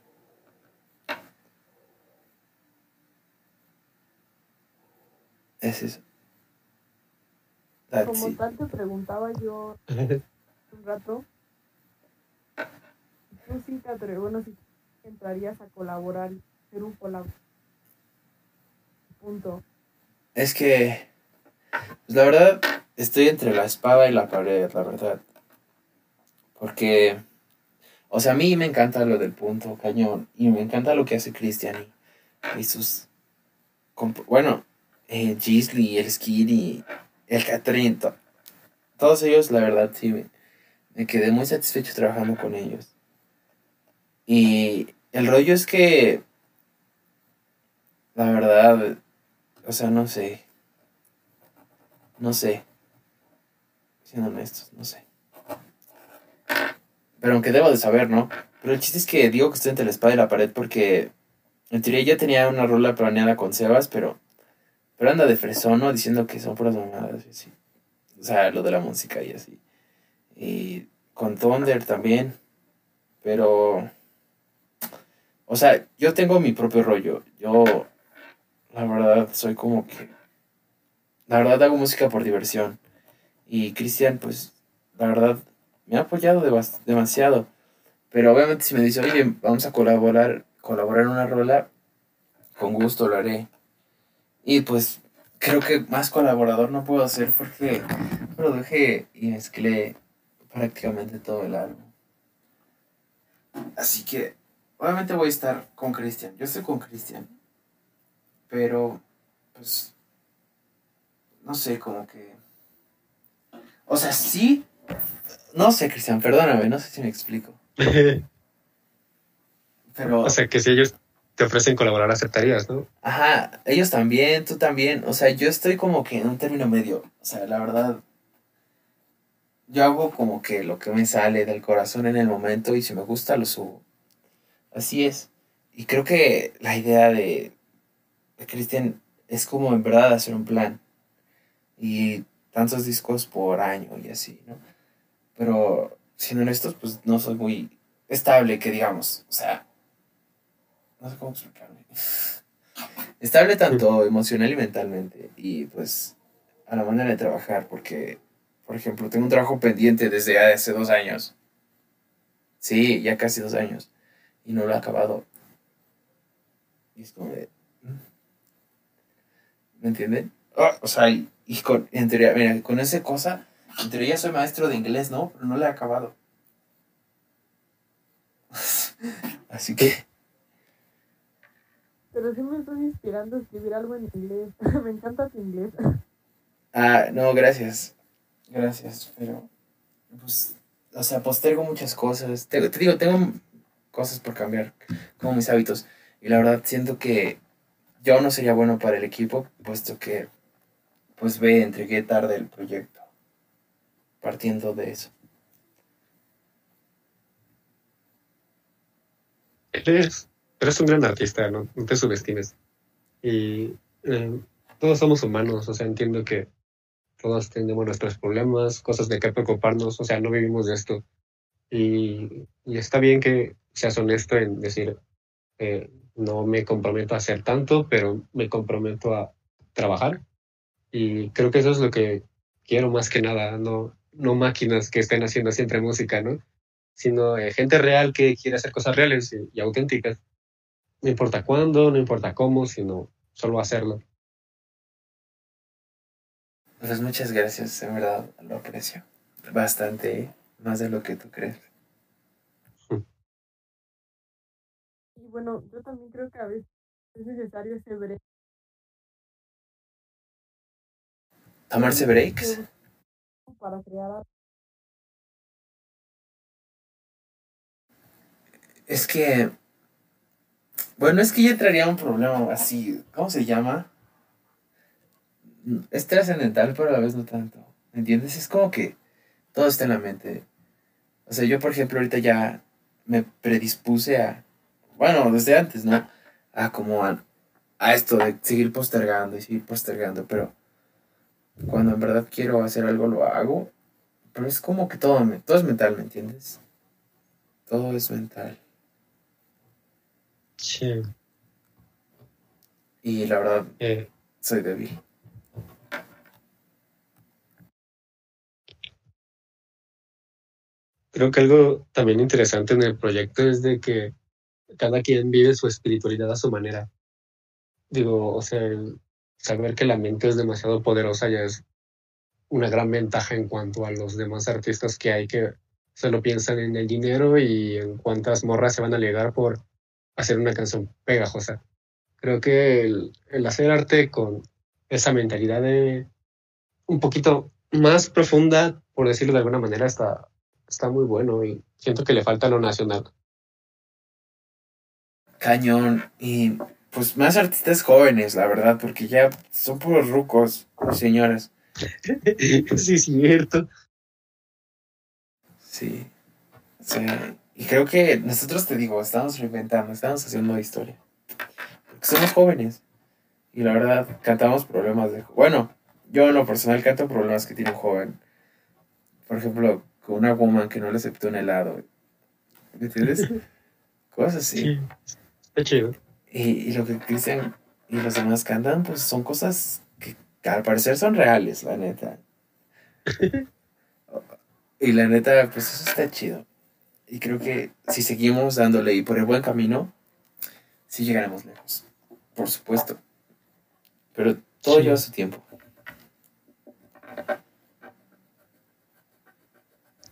Speaker 2: Es eso.
Speaker 1: Como tal te preguntaba yo un rato, tú sí te atreves, bueno, si entrarías a colaborar, ser un colaborador. Punto.
Speaker 2: Es que, pues la verdad, estoy entre la espada y la pared, la verdad. Porque, o sea, a mí me encanta lo del punto cañón y me encanta lo que hace Cristian y, sus... Bueno, eh, Gisli, el Skiddy, el Catherine, todos ellos, la verdad, sí, me, me quedé muy satisfecho trabajando con ellos. Y el rollo es que, la verdad, o sea, no sé, no sé siendo honestos, no sé. Pero aunque debo de saber, ¿no? Pero el chiste es que digo que estoy entre la espada y la pared porque en teoría ya tenía una rola planeada con Sebas, pero, pero anda de fresón, ¿no? Diciendo que son puras mamadas y así. O sea, lo de la música y así. Y con Thunder también. Pero... O sea, yo tengo mi propio rollo. Yo, la verdad, soy como que... La verdad hago música por diversión. Y Cristian, pues, la verdad, me ha apoyado demasiado. Pero obviamente si me dice, oye, vamos a colaborar, colaborar en una rola, con gusto lo haré. Y pues creo que más colaborador no puedo hacer porque produje y mezclé prácticamente todo el álbum. Así que obviamente voy a estar con Cristian. Yo estoy con Cristian. Pero, pues, no sé, como que o sea, sí. No sé, Cristian, perdóname, no sé si me explico. Pero.
Speaker 3: O sea, que si ellos te ofrecen colaborar, aceptarías, ¿no?
Speaker 2: Ajá, ellos también, tú también. O sea, yo estoy como que en un término medio. O sea, la verdad. Yo hago como que lo que me sale del corazón en el momento y si me gusta lo subo. Así es. Y creo que la idea de, de Cristian es como en verdad hacer un plan. Y tantos discos por año y así, ¿no? Pero siendo honestos, pues no soy muy estable, que digamos, o sea, no sé cómo explicarme. Estable tanto emocional y mentalmente y pues a la manera de trabajar, porque, por ejemplo, tengo un trabajo pendiente desde hace dos años. Sí, ya casi dos años. Y no lo he acabado. Y es como de... ¿Mm? ¿Me entienden? Ah, o sea, y, con, en teoría, mira, con esa cosa, en teoría soy maestro de inglés, ¿no? Pero no lo he acabado. Así que...
Speaker 1: Pero sí me estoy inspirando a escribir algo en inglés. me encanta tu inglés.
Speaker 2: Ah, no, gracias. Gracias, pero... Pues, o sea, postergo muchas cosas. Te, te digo, tengo cosas por cambiar, como mis hábitos. Y la verdad siento que yo no sería bueno para el equipo, puesto que, pues ve, entregué tarde el proyecto. Partiendo de eso.
Speaker 3: Eres, eres un gran artista, ¿no? No te subestimes. Y eh, todos somos humanos, o sea, entiendo que todos tenemos nuestros problemas, cosas de qué preocuparnos, o sea, no vivimos de esto. Y, y está bien que seas honesto en decir, eh, no me comprometo a hacer tanto, pero me comprometo a trabajar. Y creo que eso es lo que quiero más que nada, no, no máquinas que estén haciendo siempre música, ¿no? Sino eh, gente real que quiere hacer cosas reales y, auténticas. No importa cuándo, no importa cómo, sino solo hacerlo.
Speaker 2: Pues muchas gracias, en verdad lo aprecio bastante, más de lo que tú crees.
Speaker 1: bueno, yo también creo que a veces es necesario ese break.
Speaker 2: ¿Tomarse breaks?
Speaker 1: Para crear
Speaker 2: Es que. Bueno, es que ya entraría un problema así. ¿Cómo se llama? Es trascendental, pero a la vez no tanto. ¿Me entiendes? Es como que todo está en la mente. O sea, yo, por ejemplo, ahorita ya me predispuse a bueno, desde antes, ¿no? A como a, esto de seguir postergando y seguir postergando, pero cuando en verdad quiero hacer algo lo hago, pero es como que todo, todo es mental, ¿me entiendes? Todo es mental.
Speaker 3: Sí.
Speaker 2: Y la verdad, soy débil.
Speaker 3: Creo que algo también interesante en el proyecto es de que cada quien vive su espiritualidad a su manera. Digo, o sea, saber que la mente es demasiado poderosa ya es una gran ventaja en cuanto a los demás artistas que hay que solo piensan en el dinero y en cuántas morras se van a llegar por hacer una canción pegajosa. Creo que el, el hacer arte con esa mentalidad de un poquito más profunda, por decirlo de alguna manera, está, está muy bueno y siento que le falta lo nacional
Speaker 2: cañón. Y pues más artistas jóvenes, la verdad, porque ya son puros rucos, señoras.
Speaker 3: sí, cierto.
Speaker 2: Sí. Y creo que nosotros te digo, estamos reinventando, estamos haciendo historia. Porque somos jóvenes. Y la verdad, cantamos problemas de... Bueno, yo en lo personal canto problemas que tiene un joven. Por ejemplo, con una woman que no le aceptó un helado. ¿Me entiendes? Cosas así. Y, lo que Cristian y los demás cantan, pues son cosas que, al parecer son reales, la neta. y la neta, pues eso está chido. Y creo que si seguimos dándole y por el buen camino, sí llegaremos lejos. Por supuesto. Pero todo lleva su tiempo.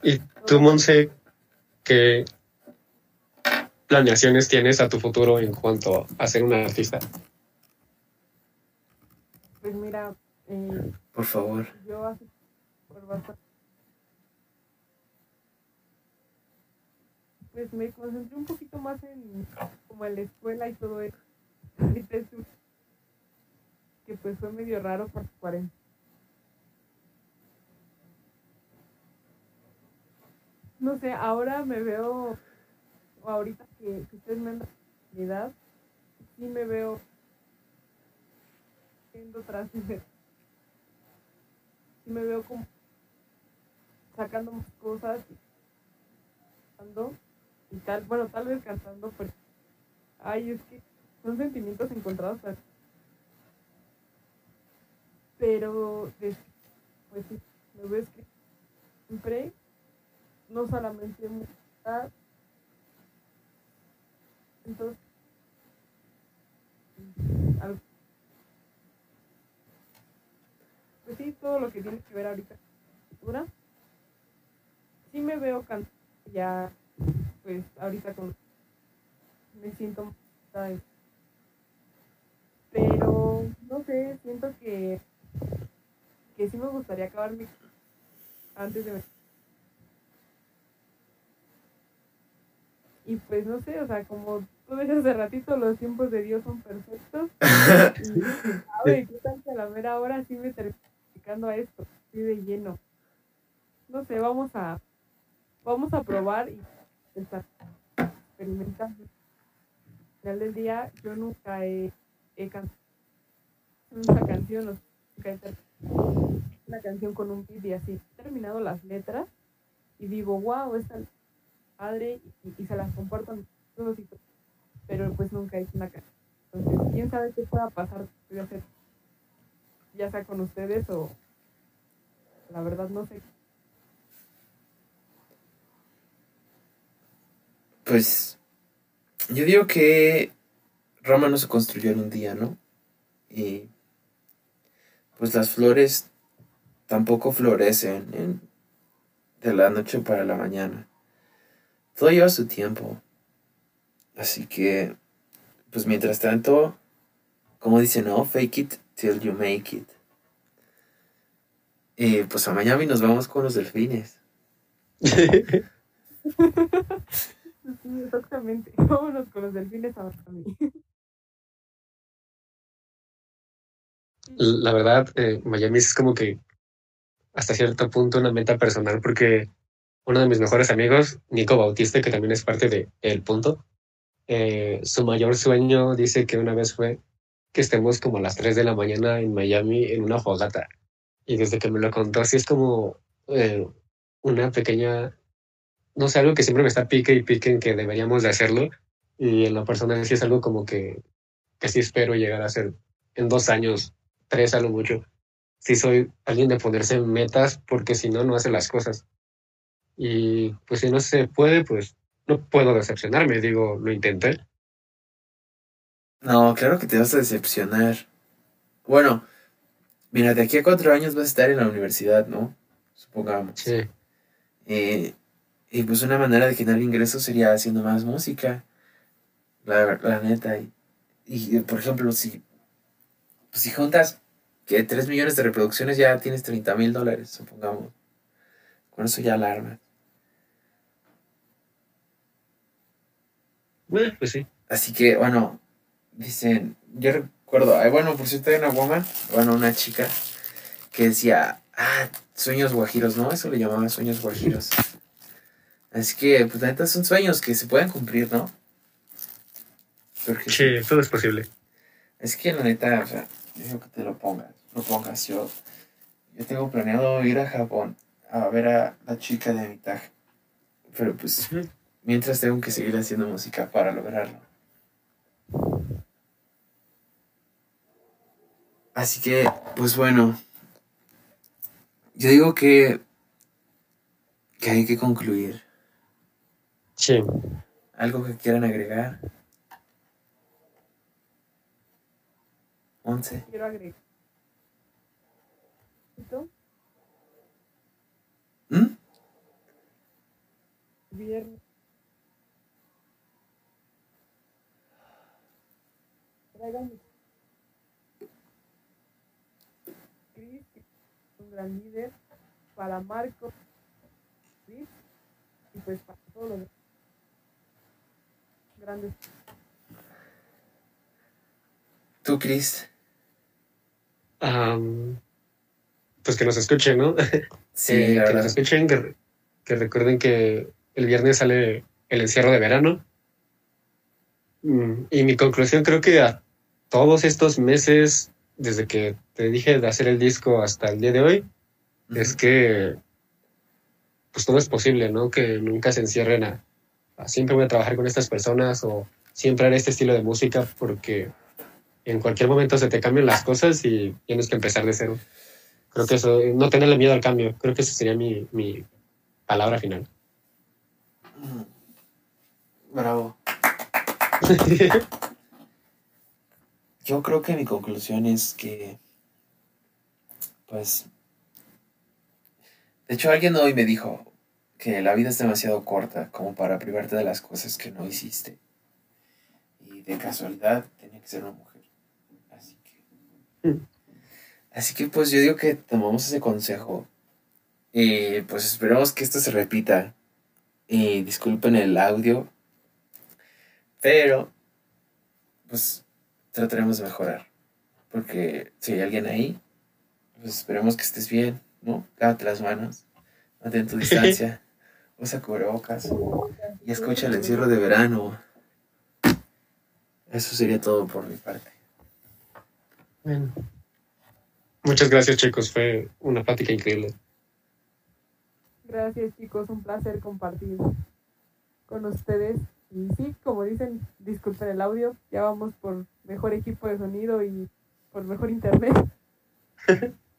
Speaker 3: ¿Y tú, Monse, que planeaciones tienes a tu futuro en cuanto a ser una artista?
Speaker 1: Pues mira, eh,
Speaker 2: por favor.
Speaker 1: Yo hace pues me concentré un poquito más en como en la escuela y todo eso. que pues fue medio raro por 40. No sé, ahora me veo ahorita que, que ustedes me dan la edad, sí me veo yendo tras sí me veo como sacando más cosas y cantando y tal, bueno, tal vez cantando, pero ay, es que son sentimientos encontrados, pero, pero pues, pues sí, me veo escribiendo siempre, no solamente entonces pues sí, todo lo que tiene que ver ahorita escritura. Sí me veo cantando ya, pues ahorita con... Me siento de- Pero, no sé, siento que... Que sí me gustaría acabar mi... Antes de... Y pues no sé, o sea, como tú decías hace ratito, los tiempos de Dios son perfectos. Y sabe, qué tal que a la mera hora sí me termino dedicando a esto, así de lleno. No sé, vamos a vamos a probar y experimentando. Al final del día, yo nunca he, he cantado una canción, o he terminado una canción con un beat y así. He terminado las letras y digo, wow, esta es padre y, se las comparto a mis amigos y todo. Pero pues nunca he una canción. Entonces, quién sabe qué pueda pasar ya sea con ustedes o la verdad no sé.
Speaker 2: Pues yo digo que Roma no se construyó en un día, ¿no? Y pues las flores tampoco florecen en- de la noche para la mañana. Todo lleva su tiempo. Así que, pues mientras tanto, como dicen, no, fake it till you make it. Y pues a Miami nos vamos con los delfines.
Speaker 1: Sí, exactamente. Vámonos con los delfines a.
Speaker 3: La verdad, eh, Miami es como que hasta cierto punto una meta personal porque uno de mis mejores amigos, Nico Bautista, que también es parte de El Punto, eh, su mayor sueño dice que una vez fue que estemos como a las 3 de la mañana en Miami en una fogata. Y desde que me lo contó, así es como eh, una pequeña, no sé, algo que siempre me está pique y pique en que deberíamos de hacerlo. Y en lo personal sí es algo como que, que sí espero llegar a hacer en dos años, tres a lo mucho. Sí soy alguien de ponerse metas porque si no, no hace las cosas. Y pues si no se puede, pues no puedo decepcionarme. Digo, lo intenté.
Speaker 2: No, claro que te vas a decepcionar. Bueno, mira, de aquí a cuatro años vas a estar en la universidad, ¿no? Supongamos.
Speaker 3: Sí.
Speaker 2: Eh, y pues una manera de generar ingresos sería haciendo más música. La, la neta. Y, y, por ejemplo, si, pues, si juntas que 3 millones de reproducciones ya tienes 30 mil dólares, supongamos. Con eso ya alarma.
Speaker 3: Eh, pues sí.
Speaker 2: Así que, bueno, dicen, yo recuerdo, bueno, por cierto, hay una woman, bueno, una chica, que decía, ah, sueños guajiros, ¿no? Eso le llamaba sueños guajiros. Así que, pues, la neta, son sueños que se pueden cumplir, ¿no? Porque
Speaker 3: Sí, todo es posible.
Speaker 2: es que, la neta, o sea, yo digo que te lo pongas, lo pongas. Yo, yo tengo planeado ir a Japón a ver a la chica de mi tag. Pero, pues, mientras tengo que seguir haciendo música para lograrlo. Así que, pues bueno, yo digo que, que hay que concluir.
Speaker 3: Sí.
Speaker 2: ¿Algo que quieran agregar? Once.
Speaker 1: Quiero agregar. ¿Tú?
Speaker 2: ¿Mm?
Speaker 1: Viernes. Traigan Chris, que es un gran líder, para Marco, Chris, y pues para todos los grandes.
Speaker 2: ¿Tú, Chris?
Speaker 3: Am, pues que nos escuchen, ¿no?
Speaker 2: Sí,
Speaker 3: Eh,
Speaker 2: la
Speaker 3: que nos escuchen, que, que recuerden que el viernes sale el encierro de verano. Mm, Y mi conclusión creo que a todos estos meses, desde que te dije de hacer el disco hasta el día de hoy, es que pues todo es posible, ¿no? Que nunca se encierren a, a siempre voy a trabajar con estas personas o siempre haré este estilo de música porque en cualquier momento se te cambian las cosas y tienes que empezar de cero. Creo que eso, no tenerle miedo al cambio, creo que esa sería mi, mi palabra final.
Speaker 2: Bravo. Yo creo que mi conclusión es que, pues, de hecho alguien hoy me dijo que la vida es demasiado corta como para privarte de las cosas que no hiciste. Y de casualidad tenía que ser una mujer. Así que...
Speaker 3: Mm.
Speaker 2: Así que pues yo digo que tomamos ese consejo. Y pues esperemos que esto se repita. Y disculpen el audio. Pero, pues trataremos de mejorar. Porque si hay alguien ahí, pues esperemos que estés bien, ¿no? Lávate las manos, mantén tu distancia, usa cubrebocas y escucha el encierro de verano. Eso sería todo por mi parte.
Speaker 3: Bueno. Muchas gracias, chicos. Fue una plática increíble.
Speaker 1: Gracias chicos, un placer compartir con ustedes. Y sí, como dicen, disculpen el audio, ya vamos por mejor equipo de sonido y por mejor internet.